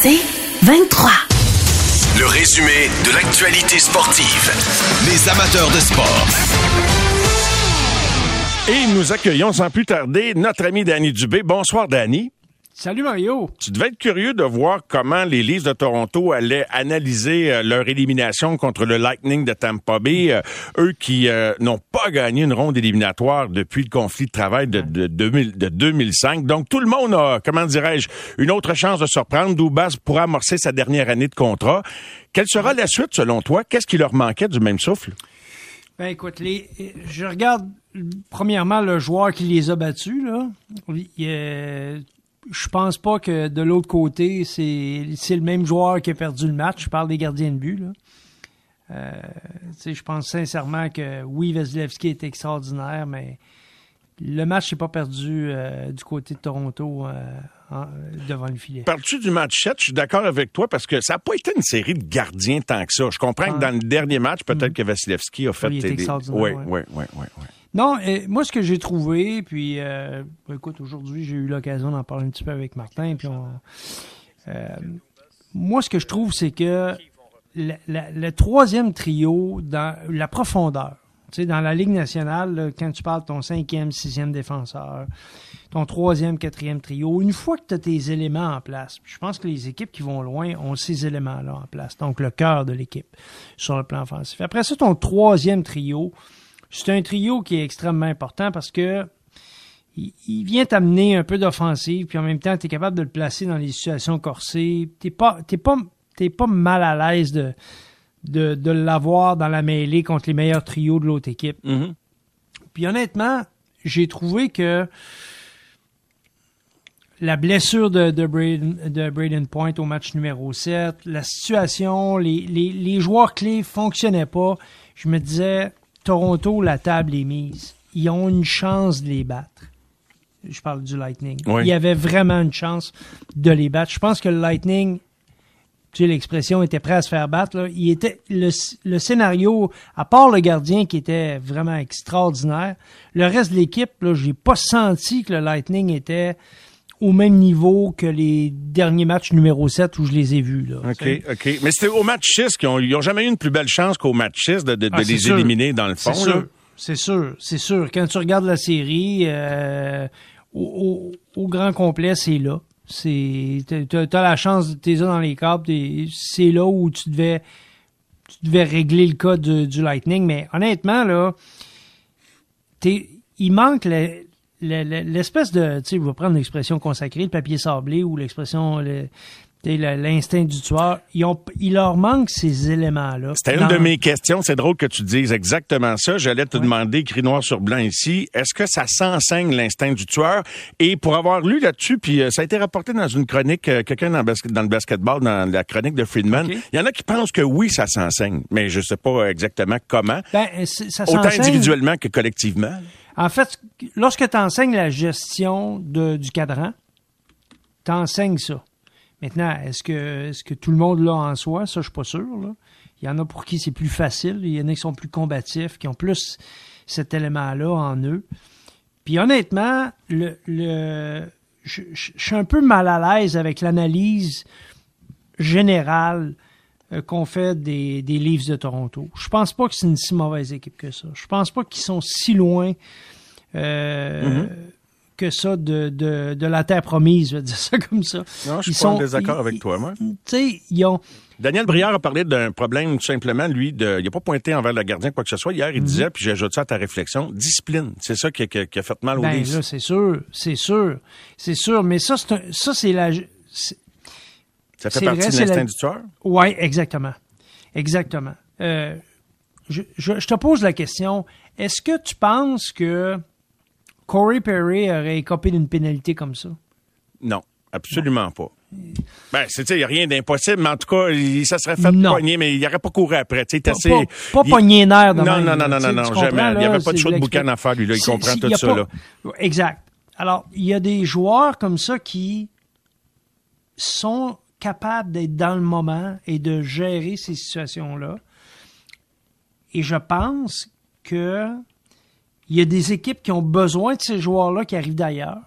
C'est 23. Le résumé de l'actualité sportive. Les amateurs de sport. Et nous accueillons sans plus tarder notre ami Danny Dubé. Bonsoir, Danny. Salut Mario. Tu devais être curieux de voir comment les Leafs de Toronto allaient analyser euh, leur élimination contre le Lightning de Tampa Bay. Euh, eux qui euh, n'ont pas gagné une ronde éliminatoire depuis le conflit de travail de, de, 2000, de 2005. Donc tout le monde a, comment dirais-je, une autre chance de surprendre. Doubas pourra amorcer sa dernière année de contrat. Quelle sera la suite selon toi? Qu'est-ce qui leur manquait du même souffle? Ben écoute, les, je regarde premièrement le joueur qui les a battus. Là. Il, je pense pas que de l'autre côté, c'est, le même joueur qui a perdu le match. Je parle des gardiens de but. Là. Euh, je pense sincèrement que oui, Vasilevski est extraordinaire, mais le match n'est pas perdu euh, du côté de Toronto euh, devant le filet. Parles-tu du match 7? Je suis d'accord avec toi parce que ça n'a pas été une série de gardiens tant que ça. Je comprends que ah. dans le dernier match, peut-être mm-hmm. que Vasilevski a fait... Oui, des... Oui, oui, oui, oui. Non, moi, ce que j'ai trouvé, puis euh, écoute, aujourd'hui, j'ai eu l'occasion d'en parler un petit peu avec Martin, puis euh, moi, ce que je trouve, c'est que le troisième trio, dans la profondeur, tu sais, dans la Ligue nationale, quand tu parles de ton cinquième, sixième défenseur, ton troisième, quatrième trio, une fois que tu as tes éléments en place, je pense que les équipes qui vont loin ont ces éléments-là en place, donc le cœur de l'équipe sur le plan offensif. Après ça, ton troisième trio, c'est un trio qui est extrêmement important parce que il, vient t'amener un peu d'offensive, puis en même temps, tu es capable de le placer dans les situations corsées. Tu pas, pas, pas mal à l'aise de, de, l'avoir dans la mêlée contre les meilleurs trios de l'autre équipe. Mm-hmm. Puis honnêtement, j'ai trouvé que la blessure de, de, Braden, Point au match numéro 7, la situation, les, les, les joueurs clés fonctionnaient pas. Je me disais, Toronto, la table est mise. Ils ont une chance de les battre. Je parle du Lightning. Il y avait vraiment une chance de les battre. Je pense que le Lightning, tu sais, l'expression était prêt à se faire battre. Il était le, scénario, à part le gardien qui était vraiment extraordinaire, le reste de l'équipe, j'ai pas senti que le Lightning était au même niveau que les derniers matchs numéro 7 où je les ai vus. Là, OK, OK. Mais c'était au match 6 qu'ils ont, ils ont jamais eu une plus belle chance qu'au match 6 de, de, ah, les éliminer dans le fond. C'est sûr, c'est sûr, c'est sûr. Quand tu regardes la série, euh, au, au, grand complet, c'est là. C'est, t'as, as la chance, t'es là dans les câbles, c'est là où tu devais, tu devais régler le cas du, du Lightning. Mais honnêtement, là, t'es, il manque le, l'espèce de, tu sais, vous prendre l'expression consacrée, le papier sablé ou l'expression, l'instinct du tueur, ils ont, il leur manque ces éléments-là. C'était une de mes questions. C'est drôle que tu dises exactement ça. J'allais te demander, écrit noir sur blanc ici, est-ce que ça s'enseigne l'instinct du tueur? Et pour avoir lu là-dessus, puis euh, ça a été rapporté dans une chronique, euh, quelqu'un dans, dans, le basketball, dans la chronique de Friedman, il y en a qui pensent que oui, ça s'enseigne, mais je sais pas exactement comment. Ben, ça Autant individuellement que collectivement. En fait, lorsque tu enseignes la gestion du cadran, tu enseignes ça. Maintenant, est-ce que, est que tout le monde l'a en soi? Ça, je suis pas sûr. Il y en a pour qui c'est plus facile. Il y en a qui sont plus combatifs, qui ont plus cet élément-là en eux. Puis honnêtement, le, le je, suis un peu mal à l'aise avec l'analyse générale euh, qu'on fait des, des Leafs de Toronto. Je pense pas que c'est une si mauvaise équipe que ça. Je pense pas qu'ils sont si loin euh, mm-hmm. Que ça de, de, de, la terre promise, je vais dire ça comme ça. Non, je suis pas en désaccord avec toi, moi. Tu sais, ils ont... Daniel Briard a parlé d'un problème tout simplement, lui, de, il n'a pas pointé envers le gardien quoi que ce soit. Hier, il mm-hmm. disait, puis j'ajoute ça à ta réflexion, discipline. C'est ça qui, qui, a fait mal au ben, là, c'est sûr, c'est sûr, c'est sûr. Mais ça, c'est ça, c'est la, ça fait partie de l'instinct du tueur? Oui, exactement. Exactement. Euh, je, te pose la question, est-ce que tu penses que Corey Perry aurait écopé d'une pénalité comme ça? Non, absolument pas. Ben, c'est, il n'y a rien d'impossible, mais en tout cas, ça serait fait non. pogner, mais il n'aurait pas couru après. Tu pas, assez, pas, pas pogner nerf Non, non, non, non, non, non, jamais. il n'y avait pas de choix de boucan à faire, lui, là. Il comprend tout ça, là. Exact. Alors, il y a des joueurs comme ça qui sont capable d'être dans le moment et de gérer ces situations-là. Et je pense que il y a des équipes qui ont besoin de ces joueurs-là qui arrivent d'ailleurs.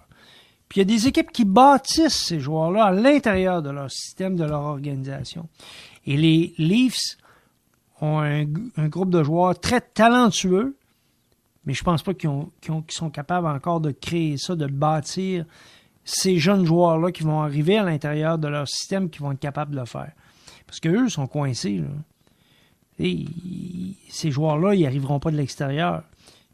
Puis il y a des équipes qui bâtissent ces joueurs-là à l'intérieur de leur système, de leur organisation. Et les Leafs ont un, groupe de joueurs très talentueux, mais je pense pas qu'ils sont capables encore de créer ça, de bâtir ces jeunes joueurs-là qui vont arriver à l'intérieur de leur système, qui vont être capables de le faire. Parce qu'eux sont coincés. Et ces joueurs-là, ils n'arriveront pas de l'extérieur.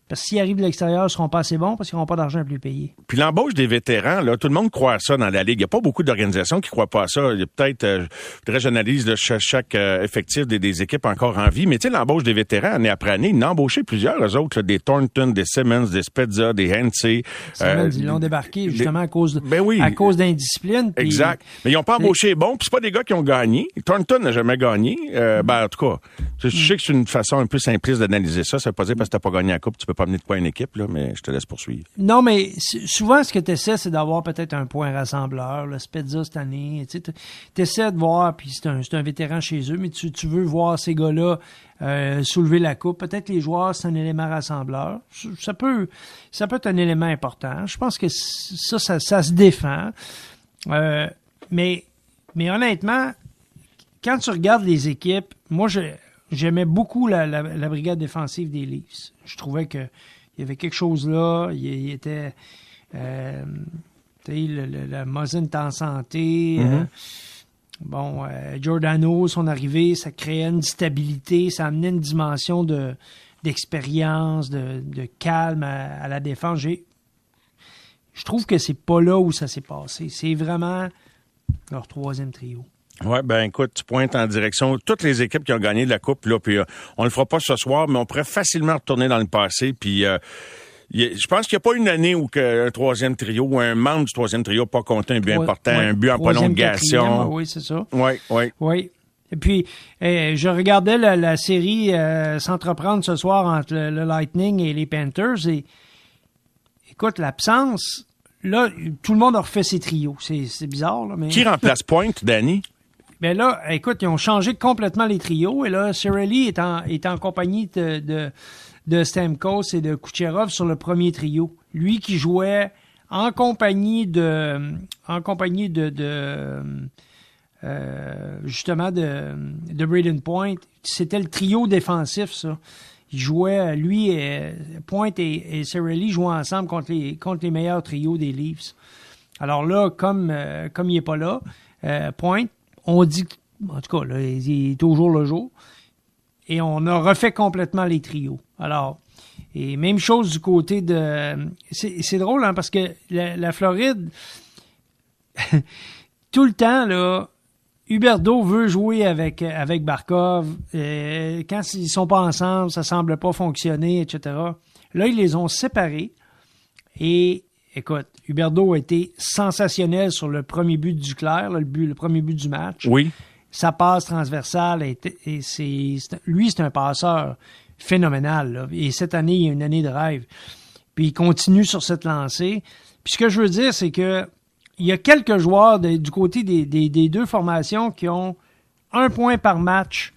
Parce que s'ils arrivent de l'extérieur, ils seront pas assez bons parce qu'ils n'auront pas d'argent à plus payer. Puis l'embauche des vétérans, là, tout le monde croit à ça dans la Ligue. Il n'y a pas beaucoup d'organisations qui croient pas à ça. Il y a peut-être, euh, je j'analyse de chaque, euh, effectif des, équipes encore en vie. Mais tu sais, l'embauche des vétérans, année après année, ils embauché plusieurs, eux autres, des Thornton, des Simmons, des Spezza, des Hensey. Euh, ils l'ont débarqué justement à cause, ben oui. à cause d'indiscipline. Exact. Mais ils n'ont pas embauché bon. Puis c'est pas des gars qui ont gagné. Thornton n'a jamais gagné. Euh, ben, en tout cas, je sais que c'est une façon un peu simpliste d'analyser ça. Ça veut pas dire parce que t'as pas gagné la coupe, tu peux pas mener de quoi une équipe mais je te laisse poursuivre. Non, mais souvent, ce que tu essaies, c'est d'avoir peut-être un point rassembleur. Le Spezza cette année, tu essaies de voir, puis c'est un, vétéran chez eux, mais tu, veux voir ces gars-là euh, soulever la coupe. Peut-être les joueurs, c'est un élément rassembleur. Ça peut, ça peut être un élément important. Je pense que ça, ça, se défend. Euh, mais, mais honnêtement, quand tu regardes les équipes, moi, j'aimais beaucoup la, la, brigade défensive des Leafs. Je trouvais que il y avait quelque chose là. Il, était. Euh, le, le, la était en santé. Euh, mm-hmm. bon, euh, Giordano, son arrivée, ça créait une stabilité, ça amenait une dimension de d'expérience, de, calme à, la défense. je trouve que c'est pas là où ça s'est passé. C'est vraiment leur troisième trio. Ouais, ben écoute, tu pointes en direction toutes les équipes qui ont gagné de la coupe là, puis euh, on le fera pas ce soir, mais on pourrait facilement retourner dans le passé, puis euh, je pense qu'il n'y a pas une année où un troisième trio ou un membre du troisième trio n'a pas compté un but important, un but en prolongation. Oui, c'est ça. Oui, oui. Oui. Et puis, eh, je regardais la, série euh, s'entreprendre ce soir entre le, Lightning et les Panthers et écoute, l'absence, là, tout le monde a refait ses trios. C'est bizarre, là, mais... Qui remplace Point, Danny? Ben là, écoute, ils ont changé complètement les trios et là, Cirelli est en, est en compagnie de, de, de Stamkos et de Kucherov sur le premier trio. Lui qui jouait en compagnie de, en compagnie de, de euh, justement de, de Braden Point. C'était le trio défensif, ça. Il jouait, lui, et, Point et, et jouaient ensemble contre les, contre les meilleurs trios des Leafs. Alors là, comme, euh, comme il n'est pas là, euh, Point on dit, en tout cas, là, il est toujours le jour. Et on a refait complètement les trios. Alors, et même chose du côté de. C'est drôle, hein, parce que la, Floride, tout le temps, là, Huberdo veut jouer avec, avec Barkov. Euh, quand ils sont pas ensemble, ça semble pas fonctionner, etc. Là, ils les ont séparés. Et écoute, Huberdo a été sensationnel sur le premier but du Clair, le, but, le premier but du match. Oui. Sa passe transversale, et, c'est, lui, c'est un passeur phénoménal. Et cette année, il y a une année de rêve. Puis il continue sur cette lancée. Puis ce que je veux dire, c'est que il y a quelques joueurs du côté des, des, deux formations qui ont un point par match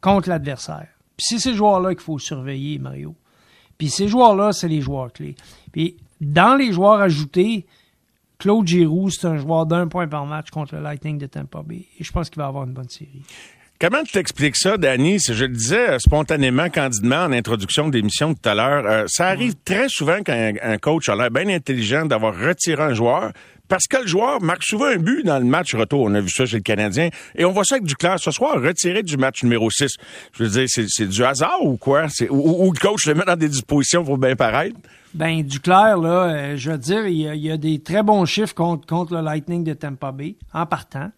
contre l'adversaire. Puis c'est ces joueurs-là qu'il faut surveiller, Mario. Puis ces joueurs-là, c'est les joueurs clés. Puis dans les joueurs ajoutés, Claude Giroux, c'est un joueur d'un point par match contre le Lightning de Tampa Bay. Et je pense qu'il va avoir une bonne série. Comment tu t'expliques ça, Danny? Je le disais euh, spontanément, candidement, en introduction d'émission tout à l'heure. Euh, ça arrive très souvent qu'un un coach a l'air bien intelligent d'avoir retiré un joueur, parce que le joueur marque souvent un but dans le match retour. On a vu ça chez le Canadien. Et on voit ça avec Duclair ce soir, retiré du match numéro 6. Je veux dire, c'est du hasard ou quoi? Ou, le coach le met dans des dispositions pour bien paraître? Ben, Duclair, là, euh, je veux dire, il y, a, des très bons chiffres contre, le Lightning de Tampa Bay, en partant.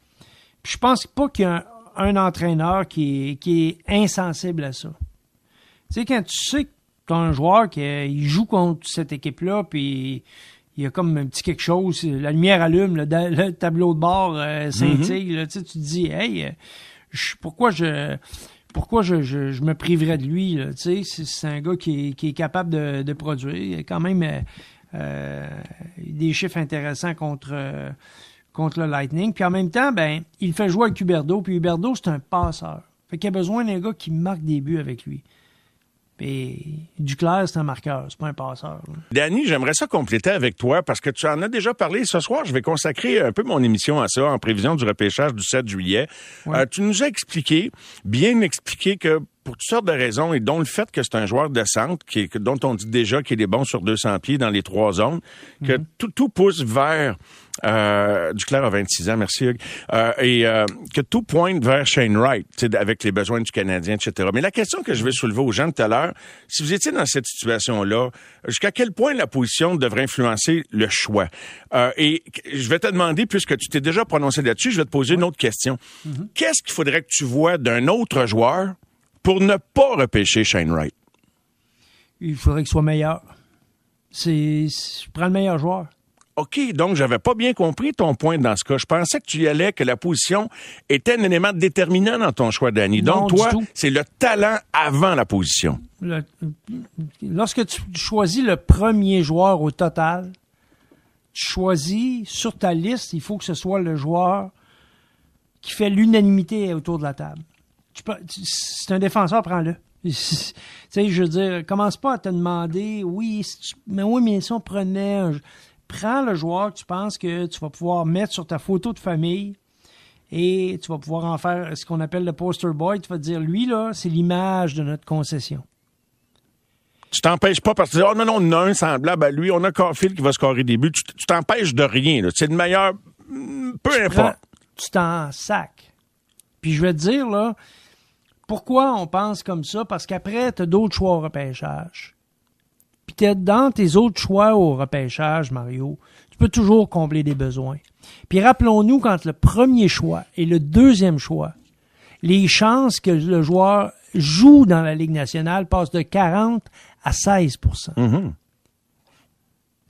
Puis je pense pas qu'il y a un, entraîneur qui est, insensible à ça. Tu sais, quand tu sais que tu as un joueur qui il joue contre cette équipe-là, puis il y a comme un petit quelque chose, la lumière allume, le, tableau de bord euh, scintille, tu, sais, tu te dis, hey, euh, pourquoi je pourquoi je, me priverais de lui, tu sais, c'est un gars qui est, capable de, produire, il a quand même euh, des chiffres intéressants contre contre le Lightning, puis en même temps, ben, il fait jouer avec Huberdo, puis Huberdo, c'est un passeur. Fait qu'il a besoin d'un gars qui marque des buts avec lui. Et Duclair, c'est un marqueur, c'est pas un passeur. Danny, j'aimerais ça compléter avec toi parce que tu en as déjà parlé ce soir. Je vais consacrer un peu mon émission à ça en prévision du repêchage du 7 juillet. Euh, tu nous as expliqué, bien expliqué que pour toutes sortes de raisons, et dont le fait que c'est un joueur de centre, qui dont on dit déjà qu'il est bon sur 200 pieds dans les trois zones, que mhm. tout, tout pousse vers euh, Duclair a 26 ans, merci Hugues. Euh, et euh, que tout pointe vers Shane Wright, avec les besoins du Canadien, etc. Mais la question que je vais soulever aux gens tout à l'heure, si vous étiez dans cette situation-là, jusqu'à quel point la position devrait influencer le choix? Euh, et je vais te demander, puisque tu t'es déjà prononcé là-dessus, je vais te poser une autre question. Mm-hmm. Qu'est-ce qu'il faudrait que tu vois d'un autre joueur pour ne pas repêcher Shane Wright? Il faudrait qu'il soit meilleur. C'est, je prends le meilleur joueur. OK, donc j'avais pas bien compris ton point dans ce cas. Je pensais que tu y allais, que la position était un élément déterminant dans ton choix, Danny. Donc toi, c'est le talent avant la position. lorsque tu choisis le premier joueur au total, tu choisis sur ta liste, il faut que ce soit le joueur qui fait l'unanimité autour de la table. C'est un défenseur, prends-le. tu sais, je veux dire, commence pas à te demander, oui, mais oui, mais si on prenait prends le joueur que tu penses que tu vas pouvoir mettre sur ta photo de famille et tu vas pouvoir en faire ce qu'on appelle le poster boy. Tu vas te dire, lui, là, c'est l'image de notre concession. Tu t'empêches pas parce que oh non, non, on a un semblable à lui, on a Carfield qui va scorer des buts. Tu t'empêches de rien. C'est le meilleur, mm, peu importe. tu t'en sacs. Puis je vais te dire, là, pourquoi on pense comme ça? Parce qu'après, tu as d'autres choix au repêchage puis dans tes autres choix au repêchage, Mario, tu peux toujours combler des besoins. Puis rappelons-nous, quand le premier choix et le deuxième choix, les chances que le joueur joue dans la Ligue nationale passent de 40 à 16 mm-hmm.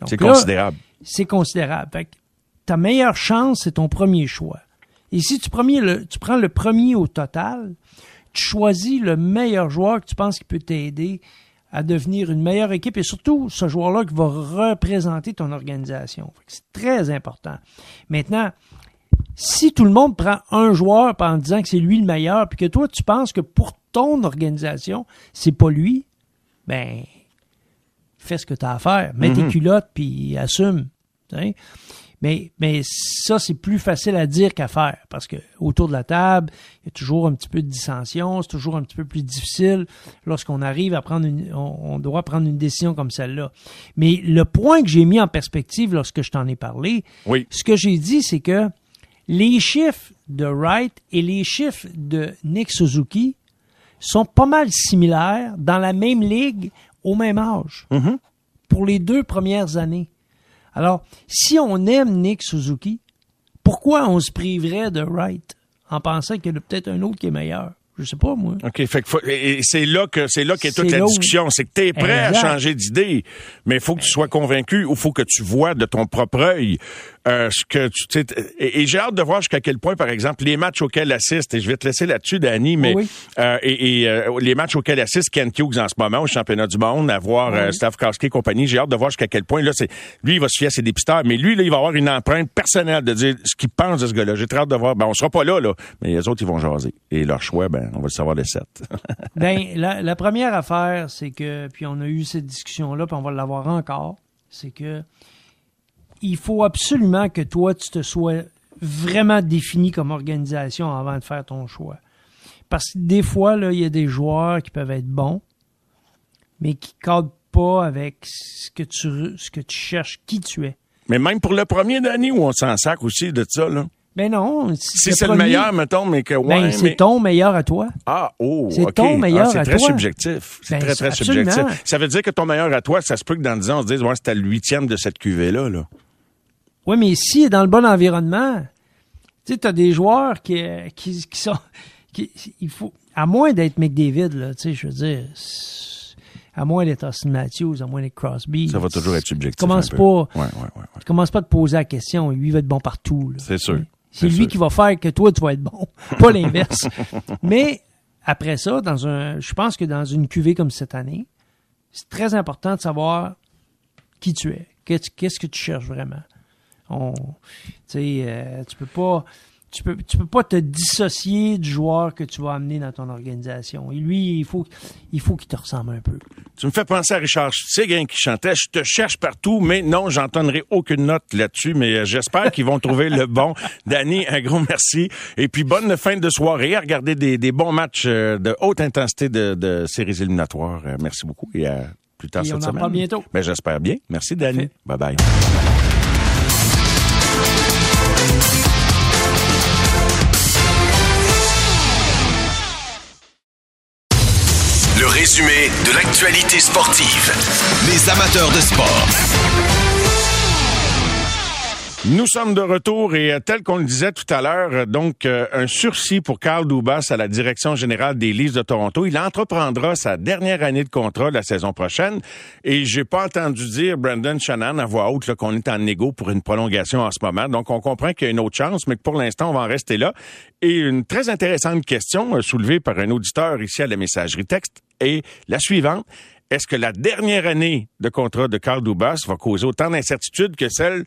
C'est considérable. C'est considérable. ta meilleure chance, c'est ton premier choix. Et si tu, premier, tu prends le premier au total, tu choisis le meilleur joueur que tu penses qui peut t'aider à devenir une meilleure équipe et surtout ce joueur-là qui va représenter ton organisation. C'est très important. Maintenant, si tout le monde prend un joueur en disant que c'est lui le meilleur, puis que toi tu penses que pour ton organisation, c'est pas lui, ben fais ce que tu as à faire. Mets tes mhm. culottes puis assume. Mais, mais ça, c'est plus facile à dire qu'à faire parce que autour de la table, il y a toujours un petit peu de dissension, c'est toujours un petit peu plus difficile lorsqu'on arrive à prendre une, on, doit prendre une décision comme celle-là. Mais le point que j'ai mis en perspective lorsque je t'en ai parlé, oui. ce que j'ai dit, c'est que les chiffres de Wright et les chiffres de Nick Suzuki sont pas mal similaires dans la même ligue au même âge. Mm-hmm. Pour les deux premières années. Alors, si on aime Nick Suzuki, pourquoi on se priverait de Wright en pensant qu'il y a peut-être un autre qui est meilleur? Je sais pas, moi. OK. Fait que et c'est là que c'est là qu'est toute la discussion. C'est que tu es prêt à changer d'idée, mais il faut que tu sois convaincu ou il faut que tu vois de ton propre œil euh, ce que tu et, j'ai hâte de voir jusqu'à quel point, par exemple, les matchs auxquels assiste, et je vais te laisser là-dessus, Danny, mais euh, et, euh, les matchs auxquels assiste Ken Hughes en ce moment au championnat du monde, à voir euh, et compagnie, j'ai hâte de voir jusqu'à quel point, là, c'est lui, il va se fier à ses dépisteurs, mais lui, là, il va avoir une empreinte personnelle de dire ce qu'il pense de ce gars-là. J'ai très hâte de voir. Ben, on sera pas là, là, mais les autres, ils vont jaser. Et leur choix, ben, on va le savoir les sept. ben, la, la première affaire, c'est que, puis on a eu cette discussion-là, puis on va l'avoir encore, c'est que il faut absolument que toi, tu te sois vraiment défini comme organisation avant de faire ton choix. Parce que des fois, là, il y a des joueurs qui peuvent être bons, mais qui ne cadrent pas avec ce que tu, ce que tu cherches, qui tu es. Mais même pour le premier d'année où on s'en sac aussi de ça, là. Ben non. Si, c'est le meilleur, mettons, mais que ben, c'est ton meilleur à toi. Ah, oh, C'est ton meilleur ah, à toi. C'est très subjectif. C'est ben, très, très subjectif. Ça veut dire que ton meilleur à toi, ça se peut que dans 10 ans, on se dise, ouais, c'était le huitième de cette cuvée-là, là. Oui, mais est dans le bon environnement, tu sais, tu as des joueurs qui, qui, sont. il faut, à moins d'être McDavid, là, tu sais, je veux dire, à moins d'être Austin Matthews, à moins d'être Crosby. Ça va toujours être subjectif. Commence pas, ouais, ouais, ouais, Tu commences pas à te poser la question. Lui va être bon partout. C'est sûr. C'est lui qui va faire que toi, tu vas être bon, pas l'inverse. Mais après ça, dans un, je pense que dans une cuvée comme cette année, c'est très important de savoir qui tu es. Qu'est-ce que tu cherches vraiment? On, euh, tu peux pas tu peux, tu peux pas te dissocier du joueur que tu vas amener dans ton organisation. Et lui, il faut, il faut qu'il te ressemble un peu. Tu me fais penser à Richard Séguin qui chantait Je te cherche partout, mais non, j'entendrai aucune note là-dessus, mais euh, j'espère qu'ils vont trouver le bon. Danny, un gros merci. Et puis bonne fin de soirée à regarder des, des bons matchs euh, de haute intensité de, de séries éliminatoires. Euh, merci beaucoup et à plus tard cette on semaine. En bientôt. Ben, j'espère bien. Merci, Danny. Bye bye. Résumé de l'actualité sportive. Les amateurs de sport. Nous sommes de retour et euh, tel qu'on le disait tout à l'heure, euh, donc euh, un sursis pour Carl Dubas à la direction générale des Leafs de Toronto. Il entreprendra sa dernière année de contrat la saison prochaine et j'ai pas entendu dire Brandon Shannon à voix haute qu'on est en négo pour une prolongation en ce moment. Donc on comprend qu'il y a une autre chance, mais que pour l'instant on va en rester là. Et une très intéressante question soulevée par un auditeur ici à la messagerie texte est la suivante. Est-ce que la dernière année de contrat de Carl Dubas va causer autant d'incertitudes que celle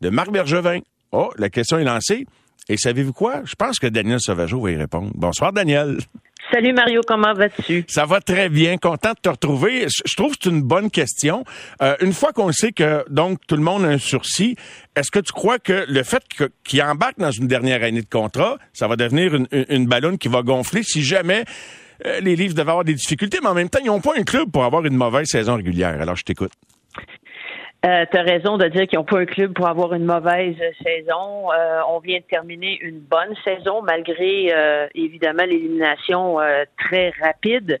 de Marc Bergevin? Oh, la question est lancée. Et savez-vous quoi? Je pense que Daniel Sauvageau va y répondre. Bonsoir, Daniel. Salut Mario, comment vas-tu? Ça va très bien, content de te retrouver. Je trouve que c'est une bonne question. Euh, une fois qu'on sait que donc tout le monde a un sursis, est-ce que tu crois que le fait qu'il embarque dans une dernière année de contrat, ça va devenir une, une ballonne qui va gonfler si jamais euh, les livres devaient avoir des difficultés, mais en même temps, ils n'ont pas un club pour avoir une mauvaise saison régulière. Alors, je t'écoute. Euh, tu as raison de dire qu'ils n'ont pas un club pour avoir une mauvaise saison. Euh, on vient de terminer une bonne saison malgré évidemment l'élimination très rapide.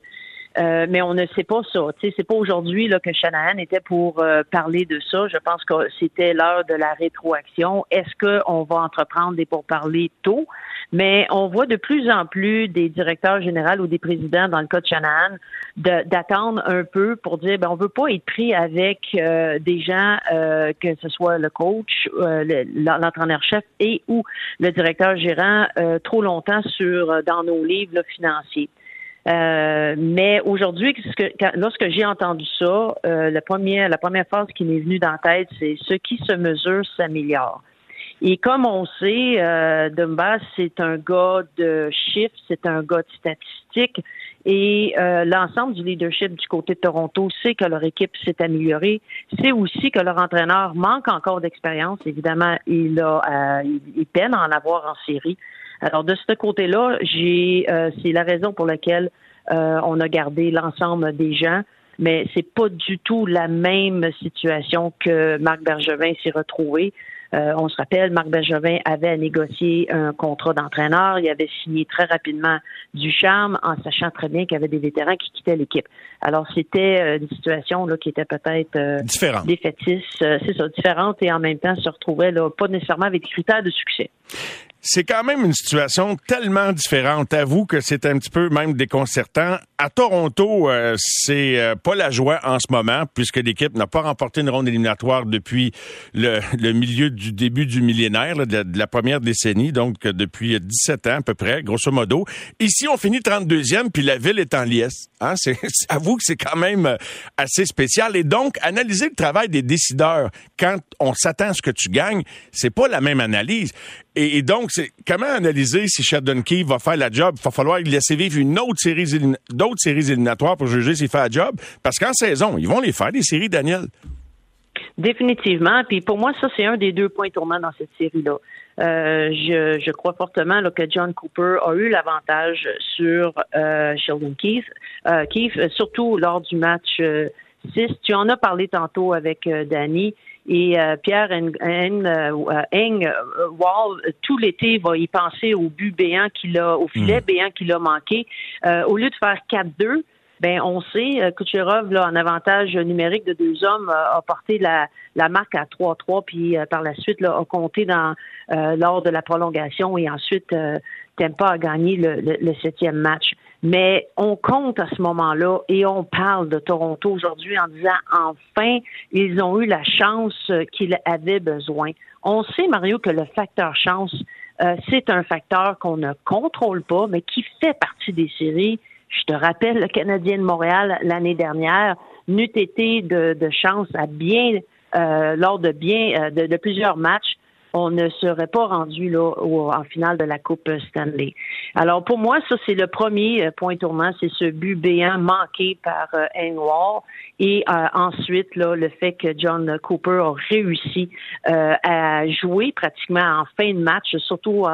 Euh, mais on ne sait pas ça. Tu sais, c'est pas aujourd'hui là que Shanahan était pour parler de ça. Je pense que c'était l'heure de la rétroaction. Est-ce qu'on va entreprendre des pourparlers tôt? Mais on voit de plus en plus des directeurs généraux ou des présidents, dans le cas de Shanahan, d'attendre un peu pour dire ben on veut pas être pris avec euh, des gens euh, que ce soit le coach, euh, l'entraîneur-chef et ou le directeur gérant trop longtemps sur dans nos livres financiers. Mais aujourd'hui, lorsque j'ai entendu ça, la première la première phrase qui m'est venue dans la tête, c'est ce qui se mesure s'améliore. Et comme on sait, euh, Dumbas, c'est un gars de chiffres, c'est un gars de statistiques. Et euh, l'ensemble du leadership du côté de Toronto sait que leur équipe s'est améliorée. C'est aussi que leur entraîneur manque encore d'expérience. Évidemment, il a euh, il peine à en avoir en série. Alors de ce côté-là, j'ai euh, c'est la raison pour laquelle euh, on a gardé l'ensemble des gens mais c'est pas du tout la même situation que Marc Bergevin s'est retrouvé. Euh, on se rappelle, Marc Bergevin avait négocié un contrat d'entraîneur. Il avait signé très rapidement du charme en sachant très bien qu'il y avait des vétérans qui quittaient l'équipe. Alors, c'était euh, une situation là, qui était peut-être euh, défaitiste, c'est ça, différente et en même temps se retrouvait là, pas nécessairement avec des critères de succès c'est quand même une situation tellement différente. Avoue que c'est un petit peu même déconcertant. À Toronto, euh, c'est euh, pas la joie en ce moment puisque l'équipe n'a pas remporté une ronde éliminatoire depuis le, milieu du début du millénaire, de, la première décennie, donc euh, depuis 17 ans à peu près, grosso modo. Ici, on finit 32e, puis la ville est en liesse. Hein? C'est, avoue que c'est quand même assez spécial. Et donc, analyser le travail des décideurs quand on s'attend à ce que tu gagnes, c'est pas la même analyse. Et, donc, comment analyser si Sheldon Key va faire la job? Il va falloir lui laisser vivre une autre série, d'autres séries éliminatoires pour juger s'il fait la job? Parce qu'en saison, ils vont les faire, les séries, Daniel. Définitivement. Puis pour moi, ça, c'est un des deux points tournants dans cette série-là. Euh, je, crois fortement que John Cooper a eu l'avantage sur euh, Sheldon Keith, euh, Keith, surtout lors du match 6. Tu en as parlé tantôt avec Danny. Et euh, Pierre Eng, euh, euh, Wall, tout l'été, va y penser au but béant qu'il a, au filet hmm. béant qu'il a manqué. au lieu de faire 4-2, ben on sait, Kucherov, là, en avantage numérique de deux hommes, a porté la, la marque à 3-3, puis par la suite là, a compté dans lors de la prolongation et ensuite pas a gagné le, le, septième match. Mais on compte à ce moment-là et on parle de Toronto aujourd'hui en disant enfin, ils ont eu la chance qu'ils avaient besoin. On sait, Mario, que le facteur chance, euh, c'est un facteur qu'on ne contrôle pas, mais qui fait partie des séries. Je te rappelle, le Canadien de Montréal, l'année dernière, n'eût été de, chance à bien, euh, lors de bien, euh, de plusieurs matchs on ne serait pas rendu en finale de la Coupe Stanley. Alors pour moi, ça c'est le premier point tournant, c'est ce but béant manqué par Engwall et ensuite là le fait que John Cooper a réussi à jouer pratiquement en fin de match, surtout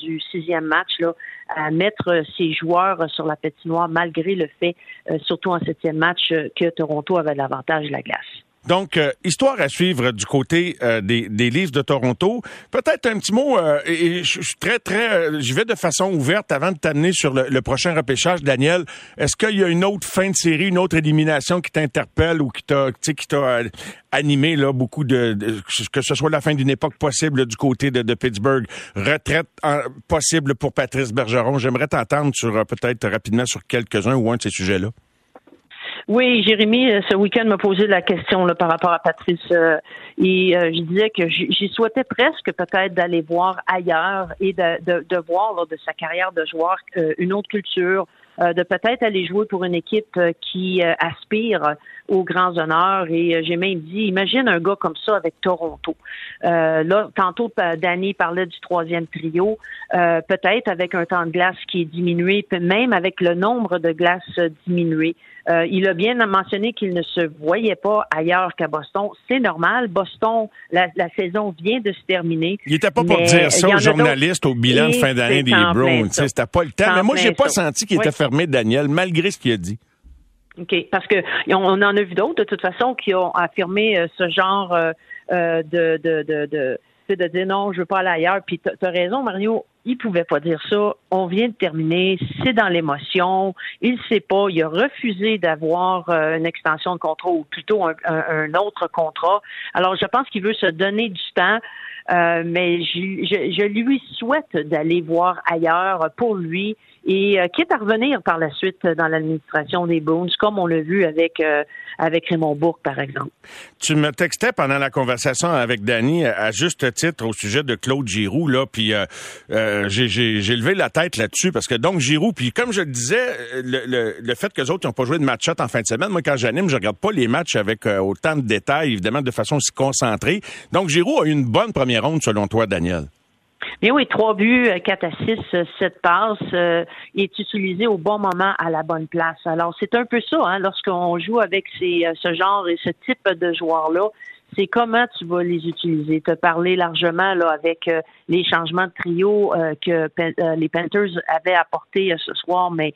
du sixième match à mettre ses joueurs sur la patinoire malgré le fait, surtout en septième match, que Toronto avait l'avantage de la glace. Donc, euh, histoire à suivre du côté euh, des, des livres de Toronto. Peut-être un petit mot, euh, je suis très, très... je vais de façon ouverte avant de t'amener sur le, prochain repêchage, Daniel. Est-ce qu'il y a une autre fin de série, une autre élimination qui t'interpelle ou qui t'a qui t'a animé là beaucoup de, que ce soit la fin d'une époque possible du côté de, de Pittsburgh, retraite possible pour Patrice Bergeron? J'aimerais t'entendre sur peut-être rapidement sur quelques-uns ou un de ces sujets-là. Oui, Jérémy, euh, ce week-end m'a posé la question là, par rapport à Patrice euh, et euh, je disais que j'y souhaitais presque peut-être d'aller voir ailleurs et de, de, de voir lors de sa carrière de joueur une autre culture, de peut-être aller jouer pour une équipe qui aspire aux grands honneurs. Et j'ai même dit, imagine un gars comme ça avec Toronto. là, tantôt, Danny parlait du troisième trio, peut-être avec un temps de glace qui est diminué, même avec le nombre de glaces diminué. Euh, il a bien mentionné qu'il ne se voyait pas ailleurs qu'à Boston. C'est normal. Boston, la, saison vient de se terminer. Il n'était pas pour dire ça aux journalistes au bilan de fin d'année des Browns. C'était pas le temps. Mais moi, j'ai pas senti qu'il était fermé, Daniel, malgré ce qu'il a dit. OK. Parce que on en a vu d'autres, de toute façon, qui ont affirmé euh, ce genre euh, de, de, de, de de dire non, je veux pas aller ailleurs. Puis tu as raison, Mario, il pouvait pas dire ça. On vient de terminer, c'est dans l'émotion. Il sait pas. Il a refusé d'avoir euh, une extension de contrat ou plutôt un, autre contrat. Alors, je pense qu'il veut se donner du temps. Euh, mais je, lui souhaite d'aller voir ailleurs pour lui et euh, quitte à revenir par la suite dans l'administration des Bones, comme on l'a vu avec euh, avec Raymond Bourque, par exemple. Tu me textais pendant la conversation avec Danny à juste titre au sujet de Claude Giroux, là, puis euh, j'ai levé la tête là-dessus parce que donc Giroux, puis comme je le disais, le, le, fait que les autres n'ont pas joué de match en fin de semaine, moi quand j'anime, je regarde pas les matchs avec autant de détails, évidemment, de façon aussi concentrée. Donc Giroux a eu une bonne première ronde selon toi, Daniel. Bien oui, trois buts, euh, quatre à six, euh, sept passes, euh, est utilisé au bon moment à la bonne place. Alors c'est un peu ça, hein, lorsqu'on joue avec ces, ce genre et ce type de joueurs-là, c'est comment tu vas les utiliser. Tu as parlé largement là avec les changements de trio que les Panthers avaient apporté ce soir, mais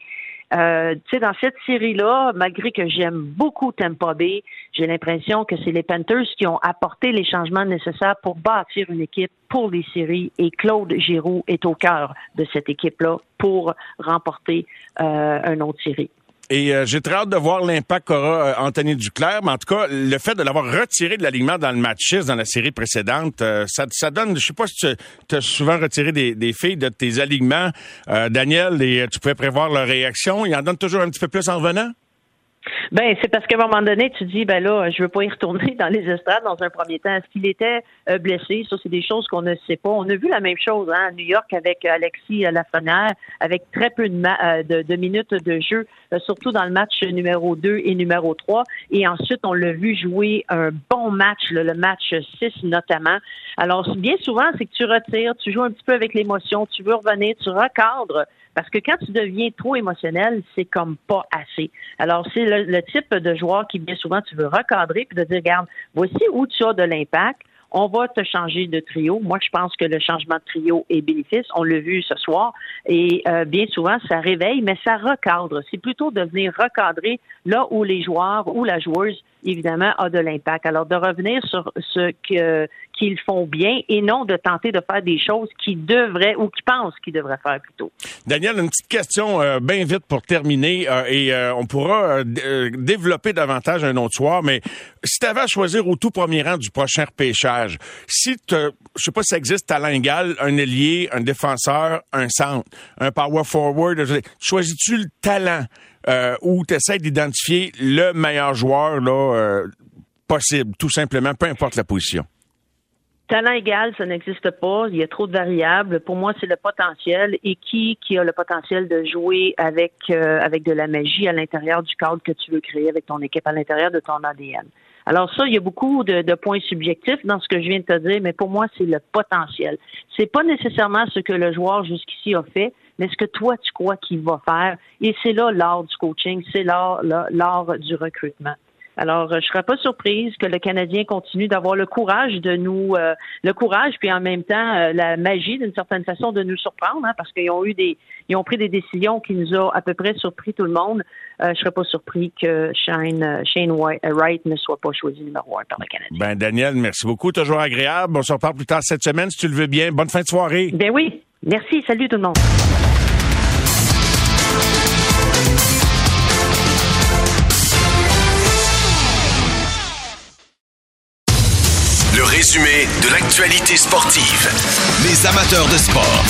euh, tu sais, dans cette série-là, malgré que j'aime beaucoup Tampa Bay, j'ai l'impression que c'est les Panthers qui ont apporté les changements nécessaires pour bâtir une équipe pour les séries et Claude Giroux est au cœur de cette équipe-là pour remporter euh, une autre série. Et euh, j'ai très hâte de voir l'impact qu'aura euh, Anthony Duclair. Mais en tout cas, le fait de l'avoir retiré de l'alignement dans le match 6 dans la série précédente, euh, ça, donne, je sais pas si tu as souvent retiré des, des, filles de tes alignements, Daniel, et tu pouvais prévoir leur réaction. Il en donne toujours un petit peu plus en revenant? Ben, c'est parce qu'à un moment donné, tu dis, ben là, je veux pas y retourner dans les estrades dans un premier temps. Est-ce qu'il était euh, blessé? Ça, c'est des choses qu'on ne sait pas. On a vu la même chose hein, à New York avec Alexis Lafrenière, avec très peu de, euh, de, minutes de jeu, euh, surtout dans le match numéro 2 et numéro 3. Et ensuite, on l'a vu jouer un bon match, le match 6 notamment. Alors, bien souvent, c'est que tu retires, tu joues un petit peu avec l'émotion, tu veux revenir, tu recadres parce que quand tu deviens trop émotionnel, c'est comme pas assez. Alors, c'est le, type de joueur qui, bien souvent, tu veux recadrer puis de dire, regarde, voici où tu as de l'impact. On va te changer de trio. Moi, je pense que le changement de trio est bénéfice. On l'a vu ce soir. Et euh, bien souvent, ça réveille, mais ça recadre. C'est plutôt de venir recadrer là où les joueurs ou la joueuse, évidemment, a de l'impact. Alors, de revenir sur ce que qu'ils font bien et non de tenter de faire des choses qu'ils devraient ou qu'ils pensent qu'ils devraient faire plutôt. Daniel, une petite question euh, bien vite pour terminer euh, et euh, on pourra développer davantage un autre soir, mais si tu avais à choisir au tout premier rang du prochain repêchage, si tu je sais pas si ça existe talent égal, un ailier, un défenseur, un centre, un power forward, choisis-tu le talent ou tu d'identifier le meilleur joueur là, possible, tout simplement, peu importe la position? Talent égal, ça n'existe pas. Il y a trop de variables. Pour moi, c'est le potentiel. Et qui qui a le potentiel de jouer avec euh, avec de la magie à l'intérieur du cadre que tu veux créer avec ton équipe, à l'intérieur de ton ADN. Alors ça, il y a beaucoup de, de, points subjectifs dans ce que je viens de te dire, mais pour moi, c'est le potentiel. C'est pas nécessairement ce que le joueur jusqu'ici a fait, mais ce que toi tu crois qu'il va faire. Et c'est là l'art du coaching, c'est l'art l'art du recrutement. Alors, je serais pas surprise que le Canadien continue d'avoir le courage de nous, euh, le courage, puis en même temps euh, la magie d'une certaine façon de nous surprendre, hein, parce qu'ils ont eu des, ils ont pris des décisions qui nous ont à peu près surpris tout le monde. Euh, je serais pas surpris que Shane, Shane Wright ne soit pas choisi numéro un par le Canadien. Ben Daniel, merci beaucoup, toujours agréable. On se reparle plus tard cette semaine si tu le veux bien. Bonne fin de soirée. Ben oui, merci, salut tout le monde. Résumé de l'actualité sportive. Les amateurs de sport.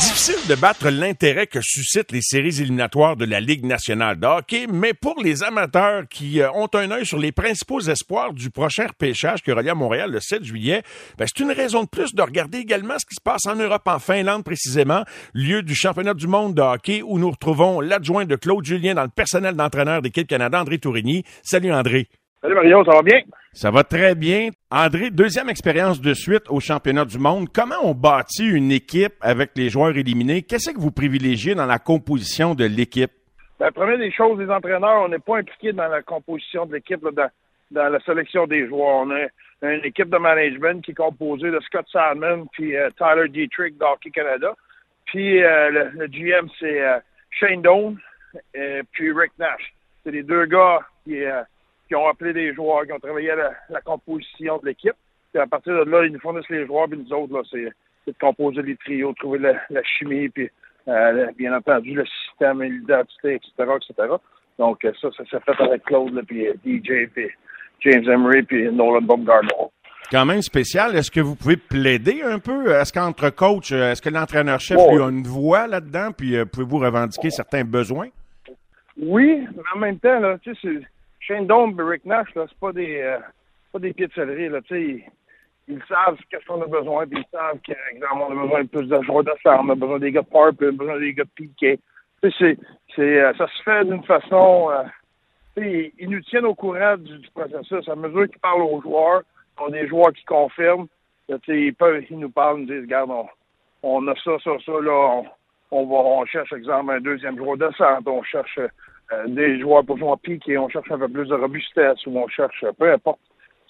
Difficile de battre l'intérêt que suscitent les séries éliminatoires de la Ligue nationale de hockey, mais pour les amateurs qui euh, ont un œil sur les principaux espoirs du prochain repêchage qui aura lieu à Montréal le 7 juillet, ben, c'est une raison de plus de regarder également ce qui se passe en Europe, en Finlande précisément, lieu du championnat du monde de hockey où nous retrouvons l'adjoint de Claude Julien dans le personnel d'entraîneur d'équipe Canada, André Tourigny. Salut André. Salut Mario, ça va bien? Ça va très bien. André, deuxième expérience de suite au championnat du monde. Comment on bâtit une équipe avec les joueurs éliminés? Qu'est-ce que vous privilégiez dans la composition de l'équipe? La ben, première des choses, les entraîneurs, on n'est pas impliqués dans la composition de l'équipe, dans, la sélection des joueurs. On a une équipe de management qui est composée de Scott Salmon puis euh, Tyler Dietrich d'Hockey Canada. Puis euh, le, GM, c'est euh, Shane Doan et puis Rick Nash. C'est les deux gars qui qui ont appelé des joueurs, qui ont travaillé à la, composition de l'équipe. Puis à partir de là, ils nous fournissent les joueurs, puis nous autres, là, c'est, de composer les trios, trouver la, chimie, puis euh, bien entendu le système, l'identité, etc., etc. Donc euh, ça, ça s'est fait avec Claude, là, puis euh, DJ, puis James Emery, puis Nolan Baumgartner. Quand même spécial. Est-ce que vous pouvez plaider un peu? Est-ce qu'entre coach, est-ce que l'entraîneur-chef lui a une voix là-dedans? Puis pouvez-vous revendiquer certains besoins? Oui, mais en même temps, là, tu sais, Shane Dome Rick Nash, là, c'est pas des euh, pas des pieds de là, tu sais. Ils, savent qu'est-ce qu'on a besoin, puis ils savent qu'exemple, on a besoin de plus de joueurs de on a besoin des gars de on a besoin des gars de. Tu sais, c'est, euh, ça se fait d'une façon, euh, ils, ils nous tiennent au courant du, processus. À mesure qu'ils parlent aux joueurs, on a des joueurs qui confirment, tu sais, ils peuvent, ils nous parlent, ils nous disent, regarde, on, on a ça, ça, ça, là, on, va, on cherche, exemple, un deuxième joueur de centre, on cherche des joueurs pour jouer en pique et on cherche un peu plus de robustesse ou on cherche, peu importe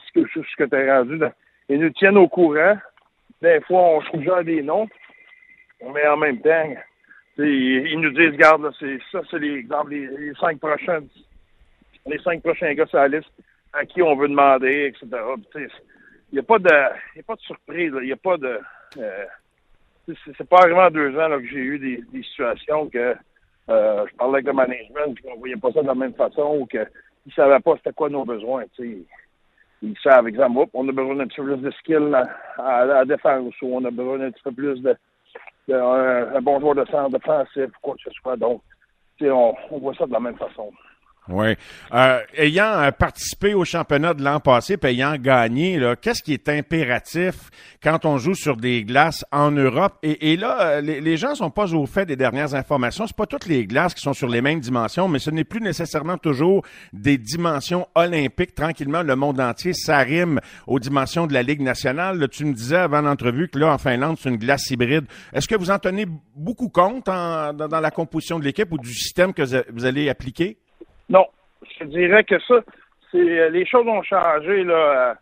ce que, tu as rendu. Ils nous tiennent au courant. Des fois, on suggère des noms, mais en même temps, ils nous disent, regarde, c'est ça, c'est les, les, cinq prochains, les cinq prochains gars sur la liste à qui on veut demander, etc. Il n'y a pas de, y a pas de surprise, il n'y a pas de, euh, c'est pas vraiment deux ans là, que j'ai eu des situations que euh, je parlais avec le management, puis on voyait pas ça de la même façon, ou qu'ils ne savaient pas c'était quoi nos besoins. Ils, ils savent, exemple, on a besoin d'un petit peu plus de skill à, la défense, ou on a besoin d'un petit peu plus de, un, bon joueur de centre défensif, quoi que ce soit. Donc, on, on voit ça de la même façon. Oui. Euh, ayant euh, participé au championnat de l'an passé, puis ayant gagné, qu'est-ce qui est impératif quand on joue sur des glaces en Europe? Et, là, euh, les, les, gens sont pas au fait des dernières informations. C'est pas toutes les glaces qui sont sur les mêmes dimensions, mais ce n'est plus nécessairement toujours des dimensions olympiques. Tranquillement, le monde entier s'arrime aux dimensions de la Ligue nationale. tu me disais avant l'entrevue que là, en Finlande, c'est une glace hybride. Est-ce que vous en tenez beaucoup compte dans, dans la composition de l'équipe ou du système que vous allez appliquer? Non, je te dirais que ça, c'est euh, les choses ont changé là. Euh,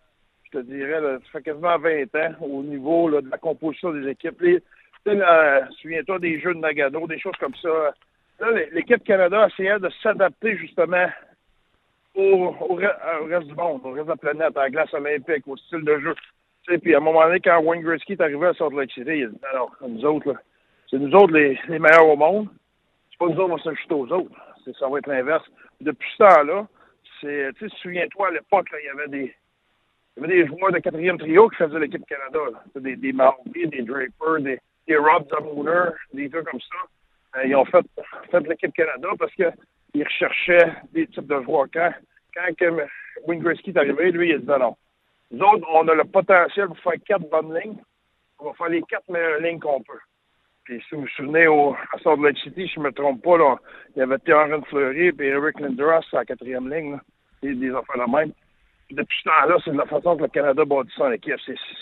je te dirais, là, ça fait quasiment 20 ans au niveau là, de la composition des équipes. Les, euh, souviens-toi des jeux de Nagano, des choses comme ça. Là, l'équipe Canada essayait de s'adapter justement au, reste du monde, au reste de la planète, à la glace olympique, au style de jeu. Tu puis à un moment donné, quand Wayne Gretzky est arrivé à Salt Lake City, il a dit alors, nous autres, là, c'est nous autres les, les meilleurs au monde. C'est pas nous autres, on va s'ajouter aux autres. Ça va être l'inverse depuis ce temps-là, c'est, tu souviens-toi, à l'époque, il y avait des, il y avait des joueurs de quatrième trio qui faisaient l'équipe Canada. Des, des Marby, des Draper, des, des Rob Zamooner, des gars comme ça. Euh, ils ont fait, fait l'équipe Canada parce qu'ils recherchaient des types de joueurs. Quand, quand Gretzky est arrivé, lui, il a dit non. Nous autres, on a le potentiel pour faire quatre bonnes lignes. On va faire les quatre meilleures lignes qu'on peut. Puis si vous vous souvenez, au, à Salt Lake City, je ne me trompe pas, là, il y avait Théorène Fleury et Eric Lindros à la quatrième ligne. des, des affaires de même. depuis ce temps-là, c'est de la façon que le Canada bâtit son équipe.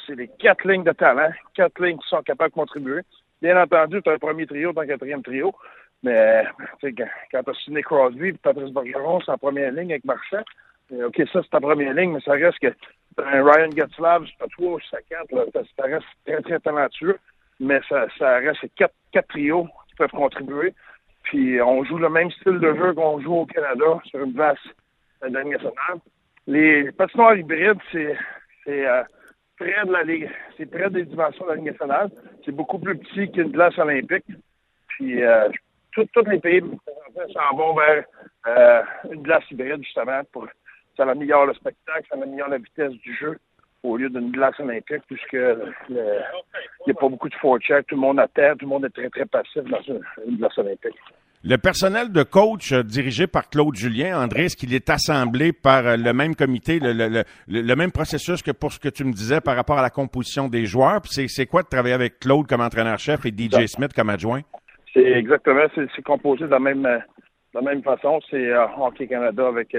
C'est les quatre lignes de talent, quatre lignes qui sont capables de contribuer. Bien entendu, tu as un premier trio, tu as un quatrième trio. Mais quand, tu as Sidney Crosby et Patrice Bergeron, c'est en première ligne avec Marchand. OK, ça, c'est ta première ligne, mais ça reste que un Ryan Getzlav, c'est pas trois, c'est quatre, là, ça reste très, très talentueux, mais ça, reste quatre, quatre trios qui peuvent contribuer. Puis on joue le même style de jeu qu'on joue au Canada sur une la nationale. Les patinoires hybrides, c'est c'est euh, près de la Ligue, c'est près des dimensions de la Ligue nationale. C'est beaucoup plus petit qu'une glace olympique. Puis euh, tous les pays s'en vont vers euh, une glace hybride justement pour ça améliore le spectacle, ça améliore la vitesse du jeu au lieu d'une glace olympique, puisque il n'y a pas beaucoup de forecheck, tout le monde attend, tout le monde est très, très passif dans une glace olympique. Le personnel de coach euh, dirigé par Claude Julien, André, est-ce qu'il est assemblé par euh, le même comité, le, le, le, même processus que pour ce que tu me disais par rapport à la composition des joueurs? Puis c'est quoi de travailler avec Claude comme entraîneur-chef et DJ Smith comme adjoint? C'est exactement, c'est composé de la même, de la même façon. C'est euh, Hockey Canada avec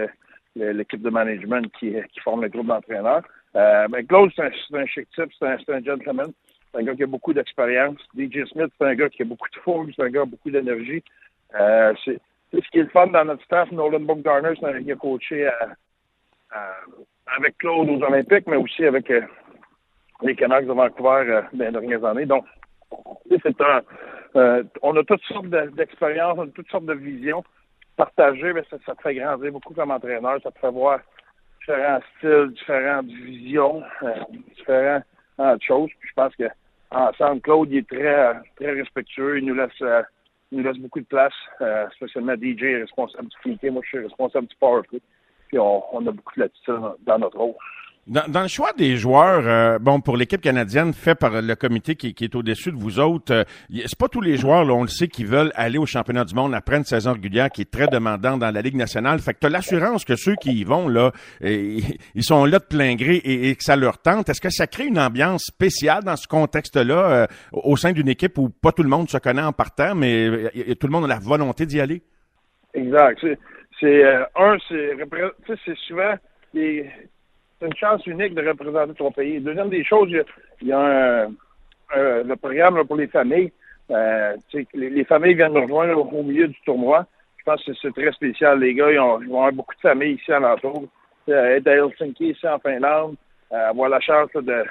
l'équipe de management qui, qui forme le groupe d'entraîneurs. Euh, ben Claude, c'est un, un, chic type, c'est un, gentleman. C'est un gars qui a beaucoup d'expérience. DJ Smith, c'est un gars qui a beaucoup de fougue, c'est un gars qui a beaucoup d'énergie. Euh, c'est ce qui est le fun dans notre staff. Nolan Bogdarner, c'est un gars qui a coaché avec Claude aux Olympiques, mais aussi avec euh, les Canucks de Vancouver euh, dans les dernières années. Donc, c'est un, on a toutes sortes d'expériences, on a toutes sortes de visions partager, mais ça, te fait grandir beaucoup comme entraîneur. Ça te fait voir différents styles, différentes visions, euh, différentes choses. Puis je pense que ensemble, Claude il est très très respectueux. Il nous laisse euh, il nous laisse beaucoup de place, euh, spécialement DJ est responsable du comité. Moi, je suis responsable du power play. Puis on, on a beaucoup de latitude dans notre rôle. Dans, le choix des joueurs, euh, bon, pour l'équipe canadienne fait par le comité qui, est au-dessus de vous autres, euh, c'est pas tous les joueurs, là, on le sait, qui veulent aller au championnat du monde après une saison régulière qui est très demandante dans la Ligue nationale. Fait que tu as l'assurance que ceux qui y vont, là, euh, ils sont là de plein gré et, que ça leur tente. Est-ce que ça crée une ambiance spéciale dans ce contexte-là au sein d'une équipe où pas tout le monde se connaît en partant, mais tout le monde a la volonté d'y aller? Exact. C'est, un, c'est, souvent c'est une chance unique de représenter ton pays. Deuxième des choses, il y a, un, le programme pour les familles. Euh, les, familles viennent nous rejoindre au, milieu du tournoi. Je pense que c'est très spécial. Les gars, ils, ont, vont avoir beaucoup de familles ici à l'entour. Euh, être à Helsinki, ici en Finlande, euh, avoir la chance de,